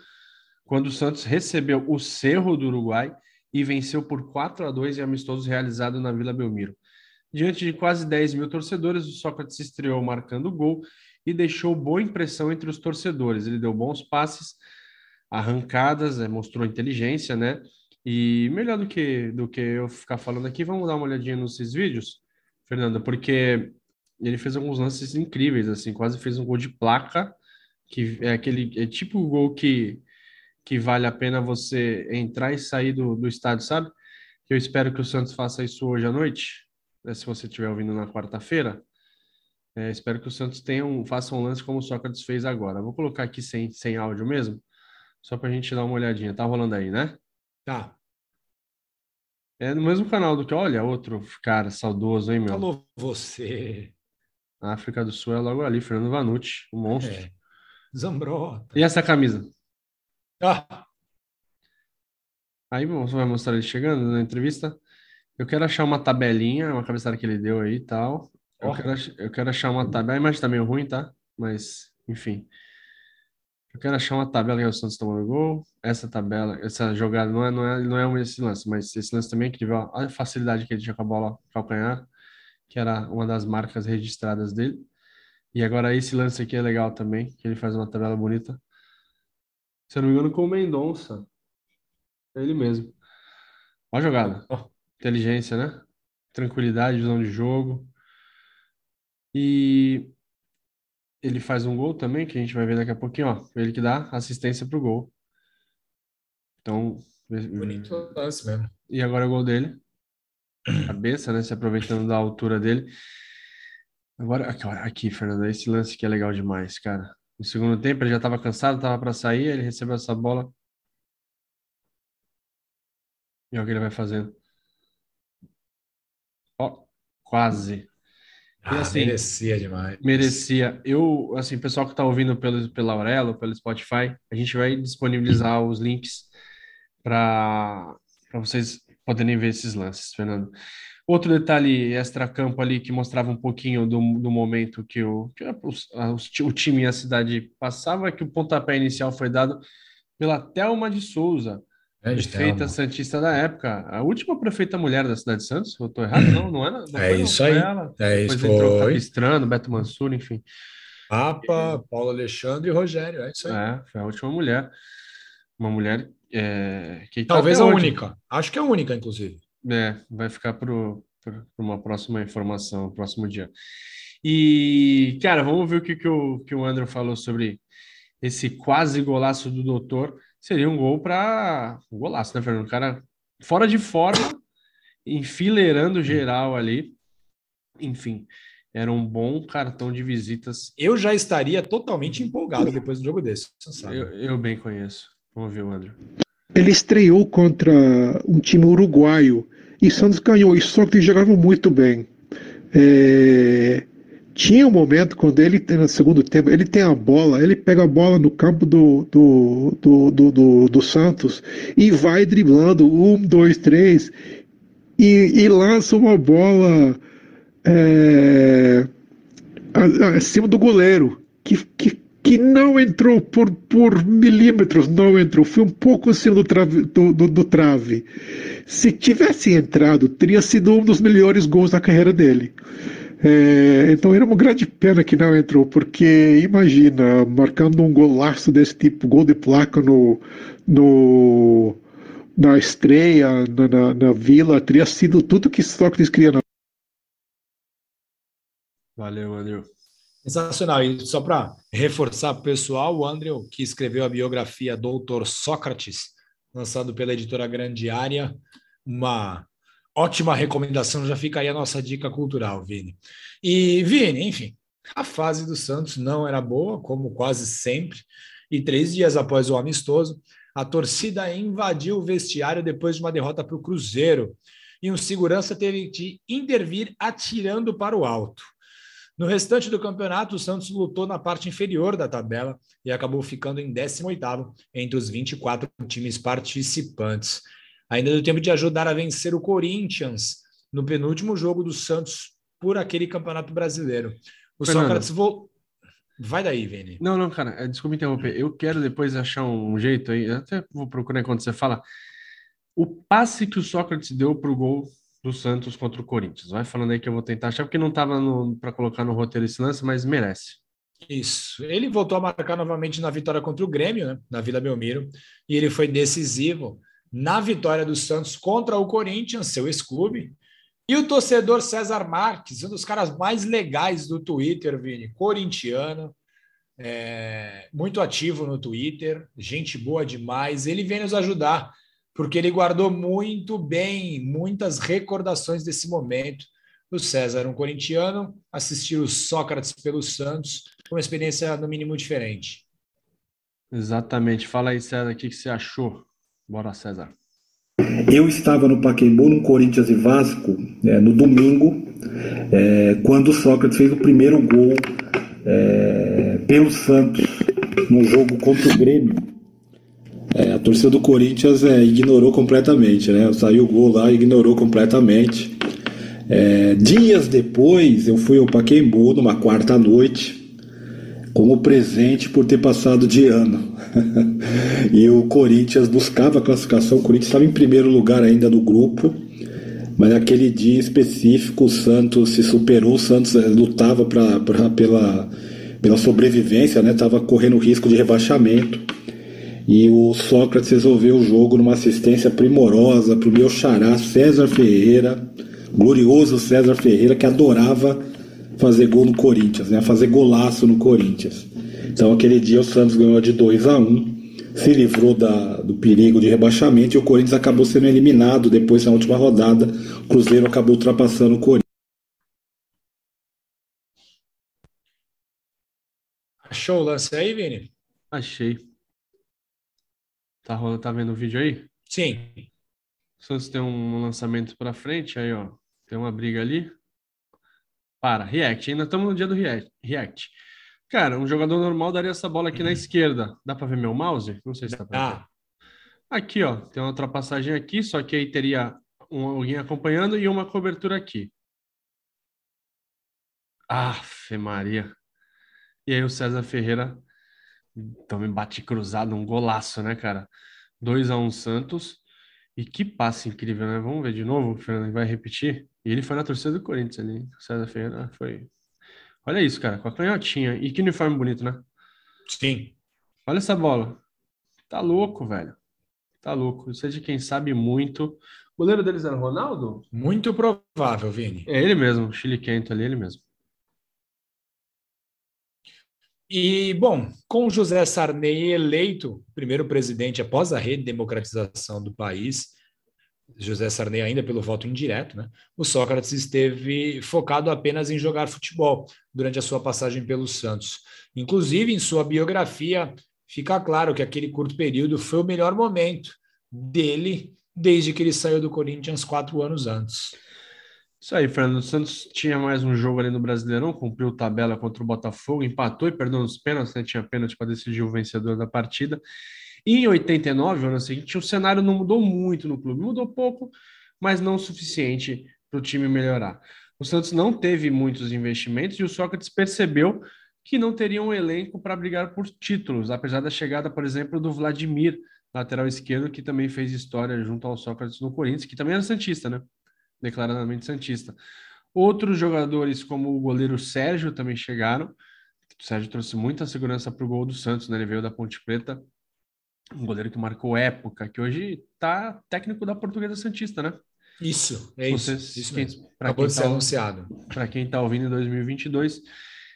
quando o Santos recebeu o Cerro do Uruguai e venceu por 4 a 2 em amistoso realizado na Vila Belmiro. Diante de quase 10 mil torcedores, o Sócrates estreou marcando gol e deixou boa impressão entre os torcedores. Ele deu bons passes, arrancadas, é, mostrou inteligência, né? E melhor do que, do que eu ficar falando aqui, vamos dar uma olhadinha nesses vídeos, Fernanda, porque ele fez alguns lances incríveis, assim, quase fez um gol de placa, que é aquele, é tipo o gol que, que vale a pena você entrar e sair do, do estádio, sabe? Eu espero que o Santos faça isso hoje à noite, né, se você estiver ouvindo na quarta-feira. É, espero que o Santos tenha um, faça um lance como o Sócrates fez agora. Vou colocar aqui sem, sem áudio mesmo, só para a gente dar uma olhadinha. Tá rolando aí, né? Tá. É no mesmo canal do que, olha, outro cara saudoso, hein, meu? Falou você. A África do Sul é logo ali, Fernando Vanucci, o monstro. É. Zambrota. E essa camisa? Ah. Aí você vai mostrar ele chegando na entrevista. Eu quero achar uma tabelinha, uma cabeçada que ele deu aí e tal. Eu, quero, eu quero achar uma tabela. A imagem tá meio ruim, tá? Mas, enfim. Eu quero achar uma tabela que o Santos tomando gol. Essa tabela, essa jogada não é, não é, não é um esse lance, mas esse lance também que teve a facilidade que ele tinha com a bola calcanhar, que era uma das marcas registradas dele. E agora esse lance aqui é legal também, que ele faz uma tabela bonita. Se eu não me engano, com o Mendonça. É ele mesmo. Olha a jogada. Oh, inteligência, né? Tranquilidade, visão de jogo. E ele faz um gol também, que a gente vai ver daqui a pouquinho, ó. Ele que dá assistência pro gol. Então. Bonito lance mesmo. E agora é o gol dele. Cabeça, né? Se aproveitando da altura dele. Agora, aqui, Fernando, esse lance que é legal demais, cara. No segundo tempo ele já estava cansado, estava para sair, ele recebeu essa bola. E olha o que ele vai fazendo. Ó, quase. Ah, assim, merecia demais. Merecia. Eu, assim, pessoal que está ouvindo pelo, pela Aurelo, pelo Spotify, a gente vai disponibilizar os links para vocês poderem ver esses lances, Fernando. Outro detalhe extra-campo ali que mostrava um pouquinho do, do momento que, o, que o, o time e a cidade passava, é que o pontapé inicial foi dado pela Thelma de Souza, é prefeita santista da época, a última prefeita mulher da cidade de Santos, eu estou errado? Não, não era? Não é foi, isso aí. Ela. É Depois isso entrou foi. Capistrano, Beto Mansur, enfim. Papa, Paulo Alexandre e Rogério, é isso aí. É, foi a última mulher. Uma mulher é, que Talvez a hoje, única. Acho que é a única, inclusive. É, vai ficar para uma próxima informação, próximo dia. E, cara, vamos ver o que, que, o, que o André falou sobre esse quase golaço do doutor seria um gol para um golaço, né, Fernando? O cara fora de forma, enfileirando geral ali. Enfim, era um bom cartão de visitas. Eu já estaria totalmente empolgado depois do jogo desse. Eu, eu, bem conheço. Vamos ver o André. Ele estreou contra um time uruguaio e Santos ganhou. E só que jogava muito bem. É, tinha um momento quando ele no segundo tempo, ele tem a bola, ele pega a bola no campo do, do, do, do, do, do Santos e vai driblando um, dois, três e, e lança uma bola é, acima do goleiro que, que, que não entrou por, por milímetros, não entrou, foi um pouco acima do trave, do, do, do trave. Se tivesse entrado, teria sido um dos melhores gols da carreira dele. É, então era uma grande pena que não entrou, porque imagina, marcando um golaço desse tipo, gol de placa no, no, na estreia, na, na, na vila, teria sido tudo que Sócrates queria na Valeu, Andrew. Sensacional. E só para reforçar o pessoal, o Andrew, que escreveu a biografia Doutor Sócrates, lançado pela editora Grande Área, uma ótima recomendação, já fica aí a nossa dica cultural, Vini. E, Vini, enfim, a fase do Santos não era boa, como quase sempre, e três dias após o amistoso, a torcida invadiu o vestiário depois de uma derrota para o Cruzeiro, e um segurança teve de intervir atirando para o alto. No restante do campeonato, o Santos lutou na parte inferior da tabela e acabou ficando em 18º entre os 24 times participantes. Ainda deu tempo de ajudar a vencer o Corinthians no penúltimo jogo do Santos por aquele Campeonato Brasileiro. O Fernando. Sócrates voltou. Vai daí, Vini. Não, não, cara, é, desculpa interromper. Eu quero depois achar um jeito aí, até vou procurar enquanto você fala. O passe que o Sócrates deu pro gol do Santos contra o Corinthians. Vai falando aí que eu vou tentar achar, porque não estava para colocar no roteiro esse lance, mas merece. Isso. Ele voltou a marcar novamente na vitória contra o Grêmio, né, na Vila Belmiro, e ele foi decisivo na vitória do Santos contra o Corinthians, seu ex-clube. E o torcedor César Marques, um dos caras mais legais do Twitter, Vini, corintiano, é, muito ativo no Twitter, gente boa demais. Ele vem nos ajudar, porque ele guardou muito bem muitas recordações desse momento. O César, um corintiano, assistiu o Sócrates pelo Santos, uma experiência no mínimo diferente. Exatamente. Fala aí, César, o que, que você achou? Bora, César. Eu estava no Pacaembu, no Corinthians e Vasco, é, no domingo, é, quando o Sócrates fez o primeiro gol é, pelo Santos, no jogo contra o Grêmio. É, a torcida do Corinthians é, ignorou completamente, né? Saiu o gol lá ignorou completamente. É, dias depois, eu fui ao Pacaembu, numa quarta noite, como presente por ter passado de ano. e o Corinthians buscava a classificação, o Corinthians estava em primeiro lugar ainda no grupo, mas naquele dia específico o Santos se superou, o Santos eh, lutava pra, pra, pela, pela sobrevivência, estava né? correndo risco de rebaixamento. E o Sócrates resolveu o jogo numa assistência primorosa para o meu xará César Ferreira, glorioso César Ferreira, que adorava fazer gol no Corinthians, né? fazer golaço no Corinthians. Então aquele dia o Santos ganhou de 2 a 1 se livrou da, do perigo de rebaixamento e o Corinthians acabou sendo eliminado depois na última rodada. O Cruzeiro acabou ultrapassando o Corinthians. Achou o lance aí, Vini? Achei. Tá, rolando, tá vendo o vídeo aí? Sim. O Santos tem um lançamento para frente, aí ó, tem uma briga ali. Para, React, ainda estamos no dia do React. Cara, um jogador normal daria essa bola aqui na esquerda. Dá para ver meu mouse? Não sei se dá para ver. Ah, Aqui, ó, tem uma ultrapassagem aqui, só que aí teria um, alguém acompanhando e uma cobertura aqui. Aff, Maria. E aí o César Ferreira também bate cruzado, um golaço, né, cara? 2 a 1 Santos. E que passe incrível, né? Vamos ver de novo, o Fernando vai repetir. E ele foi na torcida do Corinthians ali. O César Ferreira foi. Olha isso, cara, com a canhotinha. E que uniforme bonito, né? sim. Olha essa bola. Tá louco, velho. Tá louco. Isso é de quem sabe muito. O goleiro deles era o Ronaldo? Muito provável, Vini. É ele mesmo, o Chile Quento ali, ele mesmo. E, bom, com José Sarney eleito primeiro presidente após a redemocratização do país, José Sarney ainda pelo voto indireto, né? O Sócrates esteve focado apenas em jogar futebol durante a sua passagem pelo Santos. Inclusive, em sua biografia, fica claro que aquele curto período foi o melhor momento dele desde que ele saiu do Corinthians quatro anos antes. Isso aí, Fernando. Santos tinha mais um jogo ali no Brasileirão, cumpriu tabela contra o Botafogo, empatou e perdeu nos pênaltis, né? Tinha pênalti para decidir o vencedor da partida. E em 89, o ano seguinte, o cenário não mudou muito no clube, mudou pouco, mas não o suficiente para o time melhorar. O Santos não teve muitos investimentos e o Sócrates percebeu que não teria um elenco para brigar por títulos, apesar da chegada, por exemplo, do Vladimir, lateral esquerdo, que também fez história junto ao Sócrates no Corinthians, que também era Santista, né? Declaradamente Santista. Outros jogadores, como o goleiro Sérgio, também chegaram. O Sérgio trouxe muita segurança para o gol do Santos, né? Ele veio da Ponte Preta um goleiro que marcou época, que hoje tá técnico da Portuguesa Santista, né? Isso, é isso. Vocês- isso quem- Acabou quem de ser tá- anunciado. Para quem está ouvindo em 2022,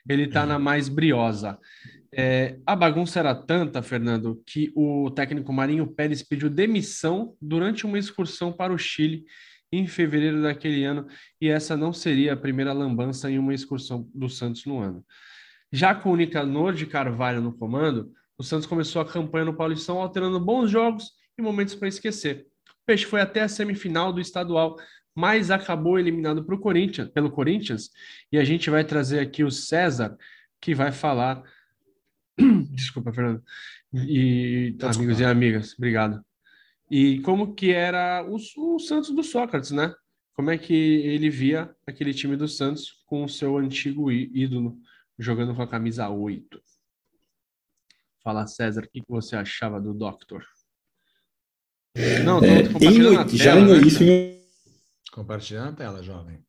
ele está na mais briosa. É, a bagunça era tanta, Fernando, que o técnico Marinho Pérez pediu demissão durante uma excursão para o Chile em fevereiro daquele ano, e essa não seria a primeira lambança em uma excursão do Santos no ano. Já com o Nicanor de Carvalho no comando, o Santos começou a campanha no Paulistão, alternando bons jogos e momentos para esquecer. O Peixe foi até a semifinal do estadual, mas acabou eliminado pro Corinthians, pelo Corinthians, e a gente vai trazer aqui o César, que vai falar. Desculpa, Fernando. E Tá amigos e amigas, obrigado. E como que era o, o Santos do Sócrates, né? Como é que ele via aquele time do Santos com o seu antigo ídolo jogando com a camisa 8? Fala, César, o que que você achava do Doctor? Não, tô É, em compartilhando já tela, em, né? isso em Compartilhando a tela, jovem.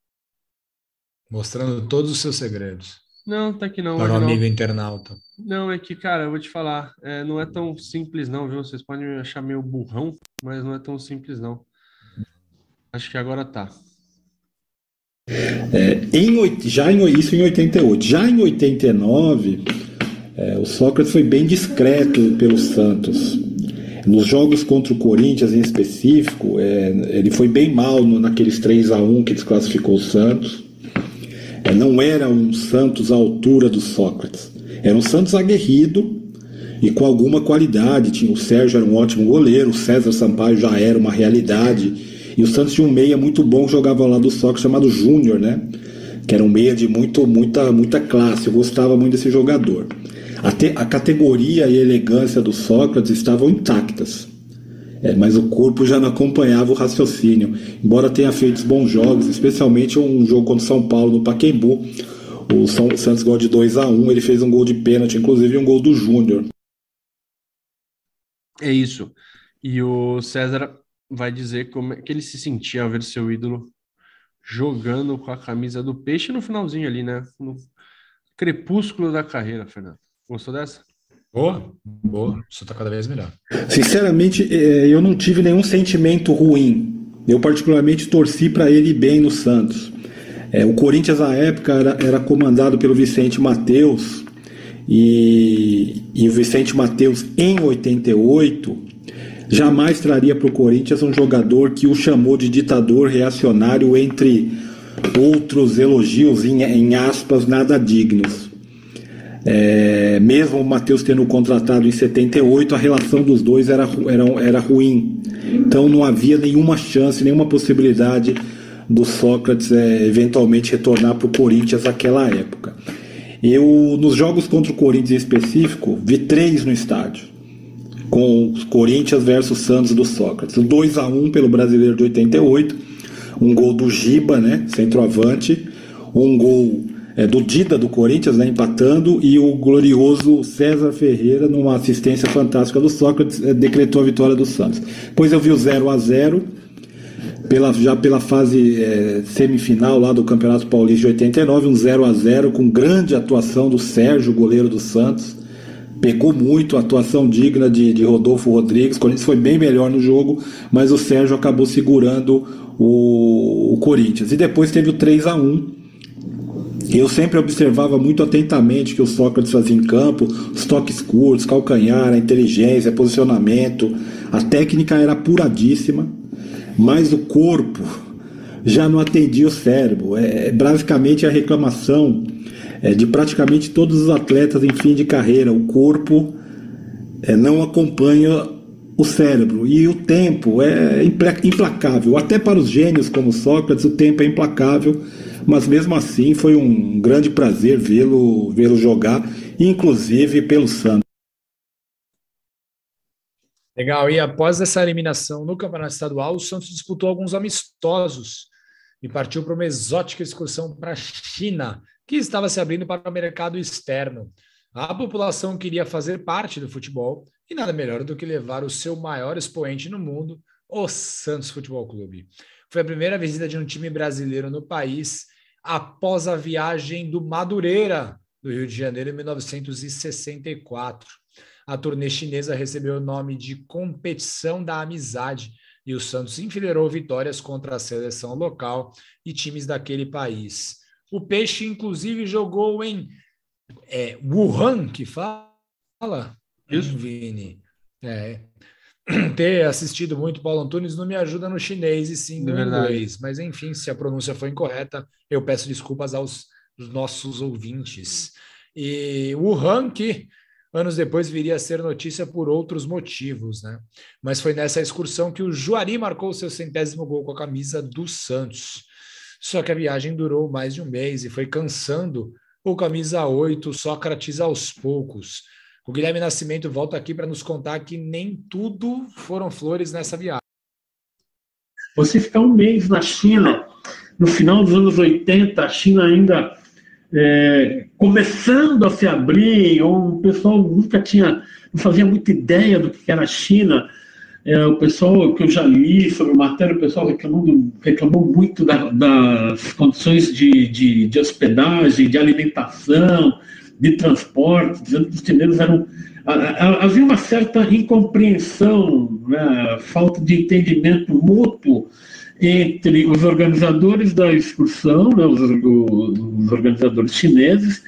Mostrando todos os seus segredos Não, tá aqui não. para o hoje não. amigo internauta. Não, é que, cara, eu vou te falar, é, não é tão simples não, viu? Vocês podem me achar meio burrão, mas não é tão simples não. Acho que agora tá. Em, oit- já em, isso em 88. Já em 89, é, o Sócrates foi bem discreto pelo Santos. Nos jogos contra o Corinthians em específico, é, ele foi bem mal no- naqueles 3 a 1 que desclassificou o Santos. Não era um Santos à altura do Sócrates. Era um Santos aguerrido e com alguma qualidade. O Sérgio era um ótimo goleiro, o César Sampaio já era uma realidade. E o Santos tinha um meia muito bom que jogava lá do Sócrates, chamado Júnior, né? Que era um meia de muito, muita, muita classe. Eu gostava muito desse jogador. Até a categoria e a elegância do Sócrates estavam intactas. É, mas o corpo já não acompanhava o raciocínio. Embora tenha feito bons jogos, especialmente um jogo contra o São Paulo no Pacaembu, o São- Santos gol de 2 a 1 ele fez um gol de pênalti, inclusive um gol do Júnior. É isso. E o César vai dizer como é que ele se sentia ao ver seu ídolo jogando com a camisa do Peixe no finalzinho ali, né? No crepúsculo da carreira, Fernando. Gostou dessa? Boa, boa. Isso está cada vez melhor. Sinceramente, eh, eu não tive nenhum sentimento ruim. Eu particularmente torci para ele ir bem no Santos. Eh, o Corinthians à época era, era comandado pelo Vicente Mateus e, e o Vicente Mateus em 88 jamais traria para o Corinthians um jogador que o chamou de ditador reacionário entre outros elogios em, em aspas nada dignos. É, mesmo o Matheus tendo contratado em 78, a relação dos dois era, era, era ruim. Então não havia nenhuma chance, nenhuma possibilidade do Sócrates é, eventualmente retornar para o Corinthians naquela época. Eu, nos jogos contra o Corinthians em específico, vi três no estádio. Com os Corinthians versus Santos do Sócrates. O 2 a 1 pelo brasileiro de 88, um gol do Giba, né, centroavante, um gol é, do Dida do Corinthians, né, empatando, e o glorioso César Ferreira, numa assistência fantástica do Sócrates, é, decretou a vitória do Santos. Depois eu vi o 0 a 0 pela, já pela fase é, semifinal lá do Campeonato Paulista de 89, um 0 a 0 com grande atuação do Sérgio, goleiro do Santos. Pegou muito, atuação digna de, de Rodolfo Rodrigues. O Corinthians foi bem melhor no jogo, mas o Sérgio acabou segurando o, o Corinthians. E depois teve o 3 a 1 eu sempre observava muito atentamente que o Sócrates fazia em campo, os toques curtos, calcanhar, a inteligência, posicionamento. A técnica era apuradíssima, mas o corpo já não atendia o cérebro. É basicamente a reclamação é, de praticamente todos os atletas em fim de carreira. O corpo é, não acompanha o cérebro e o tempo é impla- implacável. Até para os gênios como Sócrates, o tempo é implacável, mas mesmo assim foi um grande prazer vê-lo vê-lo jogar, inclusive pelo Santos. Legal. E após essa eliminação no Campeonato Estadual, o Santos disputou alguns amistosos e partiu para uma exótica excursão para a China, que estava se abrindo para o mercado externo. A população queria fazer parte do futebol e nada melhor do que levar o seu maior expoente no mundo, o Santos Futebol Clube. Foi a primeira visita de um time brasileiro no país após a viagem do Madureira do Rio de Janeiro em 1964. A turnê chinesa recebeu o nome de Competição da Amizade e o Santos enfileirou vitórias contra a seleção local e times daquele país. O Peixe, inclusive, jogou em é, Wuhan, que fala? Isso, Vini. É. Ter assistido muito Paulo Antunes não me ajuda no chinês e sim no inglês. Mas, enfim, se a pronúncia foi incorreta, eu peço desculpas aos nossos ouvintes. E Wuhan, que anos depois viria a ser notícia por outros motivos, né? Mas foi nessa excursão que o Juari marcou seu centésimo gol com a camisa do Santos. Só que a viagem durou mais de um mês e foi cansando o camisa 8 Sócrates aos poucos. O Guilherme Nascimento volta aqui para nos contar que nem tudo foram flores nessa viagem. Você ficar um mês na China, no final dos anos 80, a China ainda é, começando a se abrir, o pessoal nunca tinha, não fazia muita ideia do que era a China. É, o pessoal que eu já li sobre a matéria, o pessoal reclamando, reclamou muito da, das condições de, de, de, hospedagem, de alimentação, de transporte, dizendo que os chineses eram. Havia uma certa incompreensão, né, falta de entendimento mútuo entre os organizadores da excursão, né, os, os, organizadores chineses,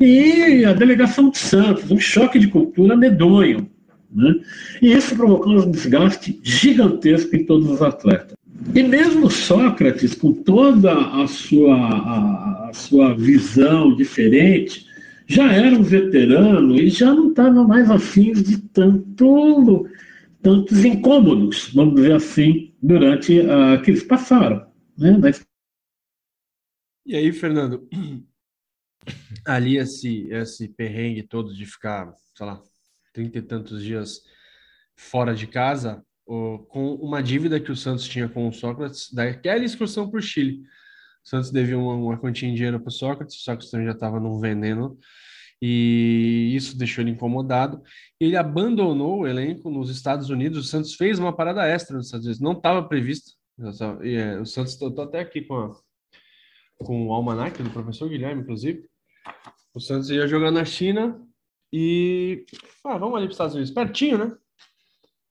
e a delegação de Santos, um choque de cultura medonho. Né? E isso provocou um desgaste gigantesco em todos os atletas. E mesmo Sócrates, com toda a sua, a, a sua visão diferente, já era um veterano e já não estava mais afim de tanto tantos incômodos, vamos dizer assim, durante uh, que eles passaram. Né? Mas... E aí, Fernando, ali esse, esse perrengue todo de ficar, sei lá, trinta e tantos dias fora de casa, com uma dívida que o Santos tinha com o Sócrates, daquela excursão para o Chile. Santos devia uma, uma quantia em dinheiro para o Sócrates, o Sócrates já estava num veneno e isso deixou ele incomodado. Ele abandonou o elenco nos Estados Unidos. O Santos fez uma parada extra nos Estados Unidos, não estava previsto. É, o Santos, estou até aqui com, a, com o almanac do professor Guilherme, inclusive. O Santos ia jogar na China e ah, vamos ali para os Estados Unidos, pertinho, né?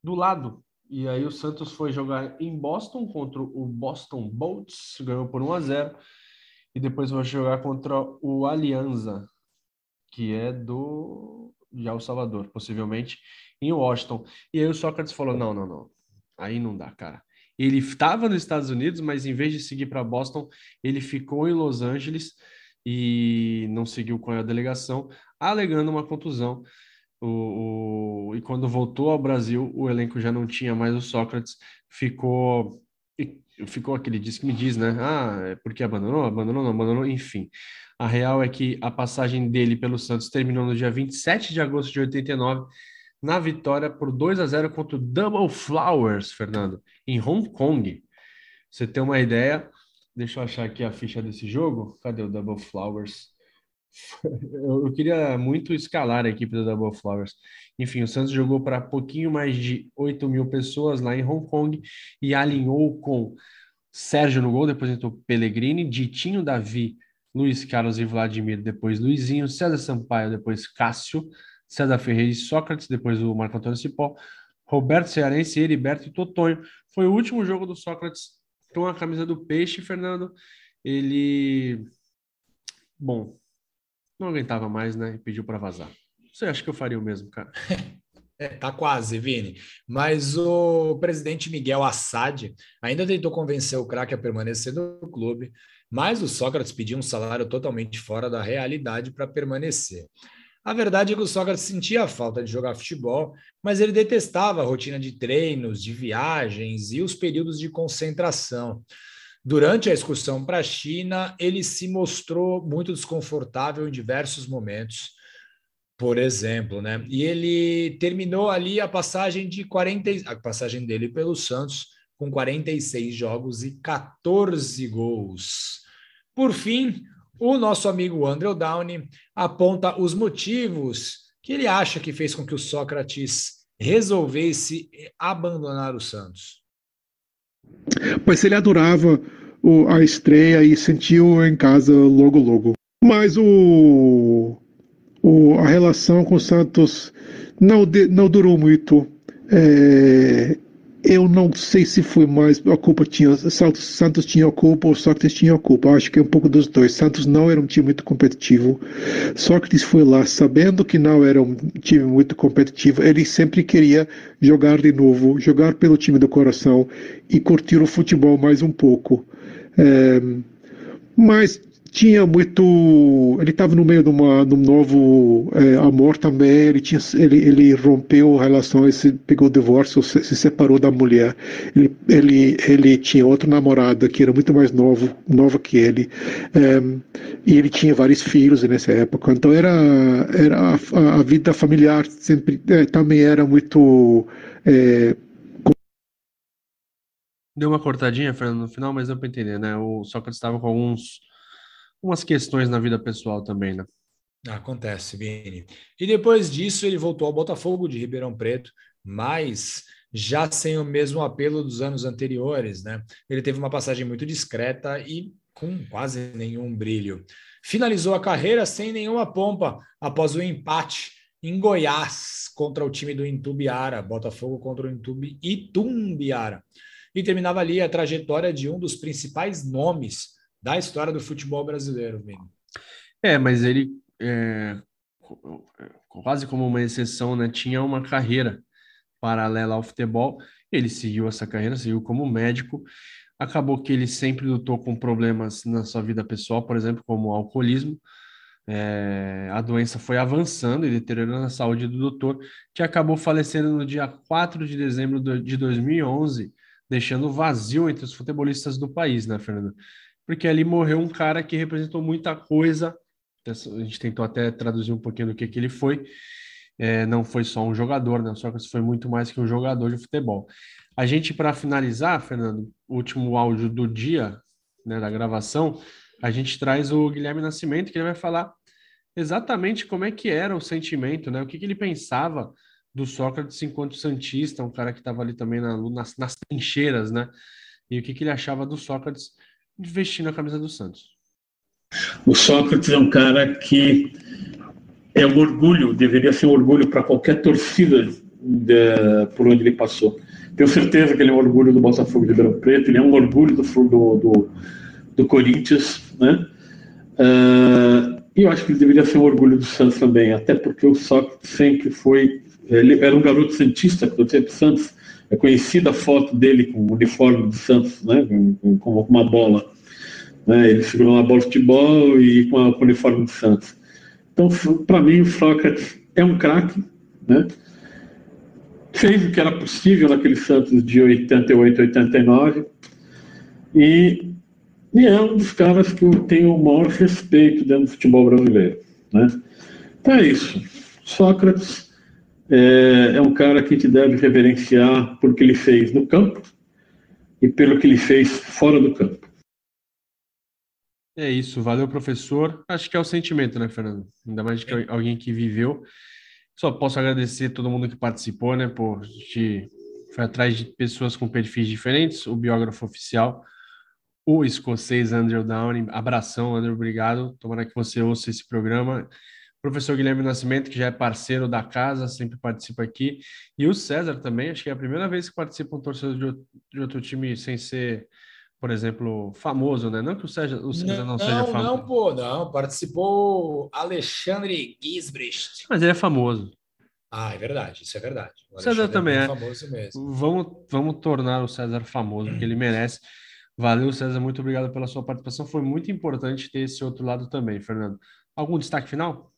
Do lado. E aí o Santos foi jogar em Boston contra o Boston Bolts, ganhou por 1 a 0 e depois vai jogar contra o Alianza que é do de El Salvador, possivelmente, em Washington. E aí o Sócrates falou: não, não, não, aí não dá, cara. Ele estava nos Estados Unidos, mas em vez de seguir para Boston, ele ficou em Los Angeles e não seguiu com a delegação, alegando uma contusão. O, o, e quando voltou ao Brasil, o elenco já não tinha mais o Sócrates, ficou ficou aquele diz que me diz, né? Ah, é porque abandonou, abandonou, não abandonou, enfim. A real é que a passagem dele pelo Santos terminou no dia 27 de agosto de 89, na vitória por 2 a 0 contra o Double Flowers, Fernando, em Hong Kong. Você tem uma ideia? Deixa eu achar aqui a ficha desse jogo. Cadê o Double Flowers? Eu, queria muito escalar a equipe do Double Flowers. Enfim, o Santos jogou para pouquinho mais de 8 mil pessoas lá em Hong Kong e alinhou com Sérgio no gol, depois entrou Pellegrini, Ditinho, Davi, Luiz Carlos e Vladimir, depois Luizinho, César Sampaio, depois Cássio, César Ferreira e Sócrates, depois o Marco Antônio Cipó, Roberto Cearense, Heriberto e Totonho. Foi o último jogo do Sócrates com a camisa do Peixe, Fernando. Ele, bom, não aguentava mais, né? E pediu para vazar. Você acha que eu faria o mesmo, cara? É, tá quase, Vini. Mas o presidente Miguel Assad ainda tentou convencer o craque a permanecer no clube, mas o Sócrates pediu um salário totalmente fora da realidade para permanecer. A verdade é que o Sócrates sentia a falta de jogar futebol, mas ele detestava a rotina de treinos, de viagens e os períodos de concentração. Durante a excursão para a China, ele se mostrou muito desconfortável em diversos momentos, por exemplo, né? E ele terminou ali a passagem de 40, a passagem dele pelo Santos com 46 jogos e 14 gols. Por fim, o nosso amigo Andrew Downey aponta os motivos que ele acha que fez com que o Sócrates resolvesse abandonar o Santos. Pois ele adorava o, a estreia e sentiu em casa logo logo. Mas o o, a relação com o Santos não, de, não durou muito. É, eu não sei se foi mais a culpa tinha Santos, Santos tinha a culpa ou Sócrates tinha a culpa. acho que é um pouco dos dois. Santos não era um time muito competitivo. Sócrates foi lá sabendo que não era um time muito competitivo. Ele sempre queria jogar de novo, jogar pelo time do coração e curtir o futebol mais um pouco. É, mas tinha muito. Ele estava no meio de, uma, de um novo é, amor também. Ele, tinha, ele, ele rompeu relações, pegou o divórcio, se, se, separou da mulher. Ele, ele, ele tinha outra namorada que era muito mais novo, nova que ele. É, e ele tinha vários filhos nessa época. Então era, era a, a vida familiar sempre é, também era muito. Deu uma cortadinha, Fernando, no final, mas deu para entender, né? O Sócrates estava com alguns umas questões na vida pessoal também, né? Acontece, Vini. E depois disso, ele voltou ao Botafogo de Ribeirão Preto, mas já sem o mesmo apelo dos anos anteriores, né? Ele teve uma passagem muito discreta e com quase nenhum brilho. Finalizou a carreira sem nenhuma pompa após o empate em Goiás contra o time do Intubiara, Botafogo contra o Intubi, Itumbiara. E terminava ali a trajetória de um dos principais nomes da história do futebol brasileiro, Vini. É, mas ele, é, quase como uma exceção, né, tinha uma carreira paralela ao futebol. Ele seguiu essa carreira, seguiu como médico. Acabou que ele sempre lutou com problemas na sua vida pessoal, por exemplo, como o alcoolismo. É, a doença foi avançando e deteriorando a saúde do doutor, que acabou falecendo no dia 4 de dezembro de 2011, deixando vazio entre os futebolistas do país, né, Fernando? Porque ali morreu um cara que representou muita coisa. A gente tentou até traduzir um pouquinho do que, que ele foi. É, não foi só um jogador, né? Só que foi muito mais que um jogador de futebol. A gente, para finalizar, Fernando, o último áudio do dia, né, da gravação, a gente traz o Guilherme Nascimento, que ele vai falar exatamente como é que era o sentimento, né? O que, que ele pensava do Sócrates enquanto Santista, um cara que estava ali também na, nas, nas trincheiras, né? E o que, que ele achava do Sócrates vestindo a camisa do Santos. O Sócrates é um cara que é um orgulho, deveria ser um orgulho para qualquer torcida de, por onde ele passou. Tenho certeza que ele é um orgulho do Botafogo de Ribeirão Preto, ele é um orgulho do, do, do, do Corinthians, né? Uh, e eu acho que ele deveria ser um orgulho do Santos também, até porque o Sócrates sempre foi. Ele era um garoto santista, quando eu Santos, é conhecida a foto dele com o uniforme do Santos, né, com, com uma bola. Né, ele segurou uma bola de futebol e com, a, com o uniforme do Santos. Então, para mim, o Sócrates é um craque, né? fez o que era possível naquele Santos de 88, 89, e, e é um dos caras que eu tenho o maior respeito dentro do futebol brasileiro. Né? Então é isso. Sócrates é, é um cara que gente deve reverenciar por que ele fez no campo e pelo que ele fez fora do campo. É isso, valeu, professor. Acho que é o sentimento, né, Fernando? Ainda mais de que alguém que viveu. Só posso agradecer todo mundo que participou, né? A gente foi atrás de pessoas com perfis diferentes, o biógrafo oficial, o escocês Andrew Downey. Abração, Andrew, obrigado. Tomara que você ouça esse programa professor Guilherme Nascimento, que já é parceiro da casa, sempre participa aqui, e o César também, acho que é a primeira vez que participa um torcedor de outro time sem ser, por exemplo, famoso, né? Não que o César, o César não, não seja famoso. Não, pô, não, participou Alexandre Gisbrecht. Mas ele é famoso. Ah, é verdade, isso é verdade. O César é também é. é. Famoso mesmo. Vamos, vamos tornar o César famoso, porque ele merece. Valeu, César, muito obrigado pela sua participação. Foi muito importante ter esse outro lado também, Fernando. Algum destaque final?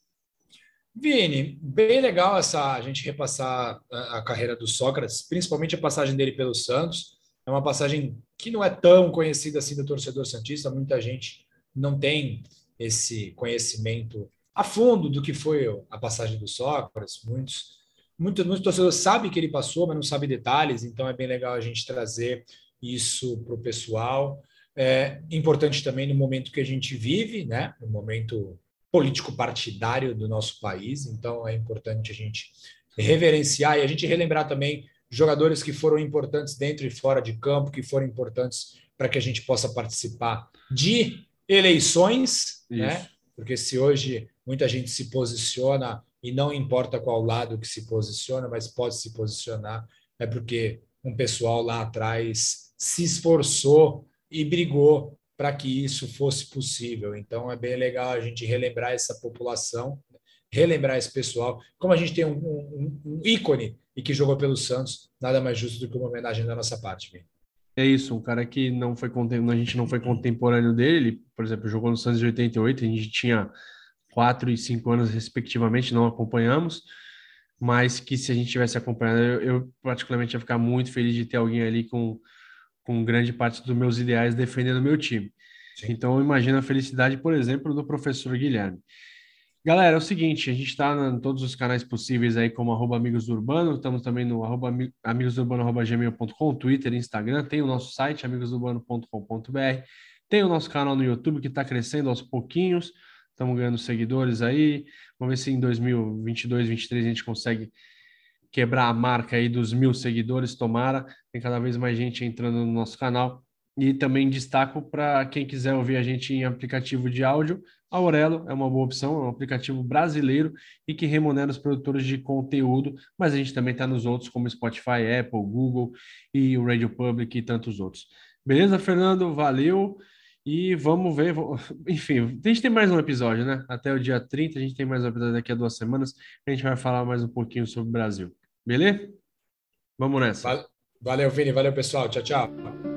Vini, bem legal essa a gente repassar a, a, carreira do Sócrates, principalmente a passagem dele pelo Santos. É uma passagem que não é tão conhecida assim do torcedor santista. Muita gente não tem esse conhecimento a fundo do que foi a passagem do Sócrates. Muitos, muitos, muitos torcedores sabem que ele passou, mas não sabem detalhes. Então é bem legal a gente trazer isso para o pessoal. É importante também no momento que a gente vive, né? No momento político partidário do nosso país, então é importante a gente reverenciar e a gente relembrar também jogadores que foram importantes dentro e fora de campo, que foram importantes para que a gente possa participar de eleições, né? Porque se hoje muita gente se posiciona e não importa qual lado que se posiciona, mas pode se posicionar, é porque um pessoal lá atrás se esforçou e brigou para que isso fosse possível. Então é bem legal a gente relembrar essa população, relembrar esse pessoal. Como a gente tem um, um, um ícone e que jogou pelo Santos, nada mais justo do que uma homenagem da nossa parte. Vini. É isso, um cara que não foi a gente não foi contemporâneo dele, por exemplo, jogou no Santos de 88, a gente tinha quatro e cinco anos respectivamente, não acompanhamos, mas que se a gente tivesse acompanhado, eu, eu particularmente ia ficar muito feliz de ter alguém ali com com grande parte dos meus ideais defendendo o meu time. Sim. Então, eu imagino a felicidade, por exemplo, do professor Guilherme. Galera, é o seguinte, a gente está em todos os canais possíveis aí, como arroba Amigos Urbano, estamos também no arroba amigosurbano.gmail.com, Twitter, Instagram, tem o nosso site, amigosurbano.com.br, tem o nosso canal no YouTube que está crescendo aos pouquinhos, estamos ganhando seguidores aí, vamos ver se em 2022, 2023 a gente consegue quebrar a marca aí dos mil seguidores, tomara. Tem cada vez mais gente entrando no nosso canal. E também destaco para quem quiser ouvir a gente em aplicativo de áudio, a Aurelo é uma boa opção, é um aplicativo brasileiro e que remunera os produtores de conteúdo, mas a gente também está nos outros, como Spotify, Apple, Google e o Radio Public e tantos outros. Beleza, Fernando? Valeu! E vamos ver, enfim, a gente tem mais um episódio, né? Até o dia 30, a gente tem mais um episódio daqui a duas semanas. A gente vai falar mais um pouquinho sobre o Brasil. Beleza? Vamos nessa. Valeu, Vini. Valeu, pessoal. Tchau, tchau.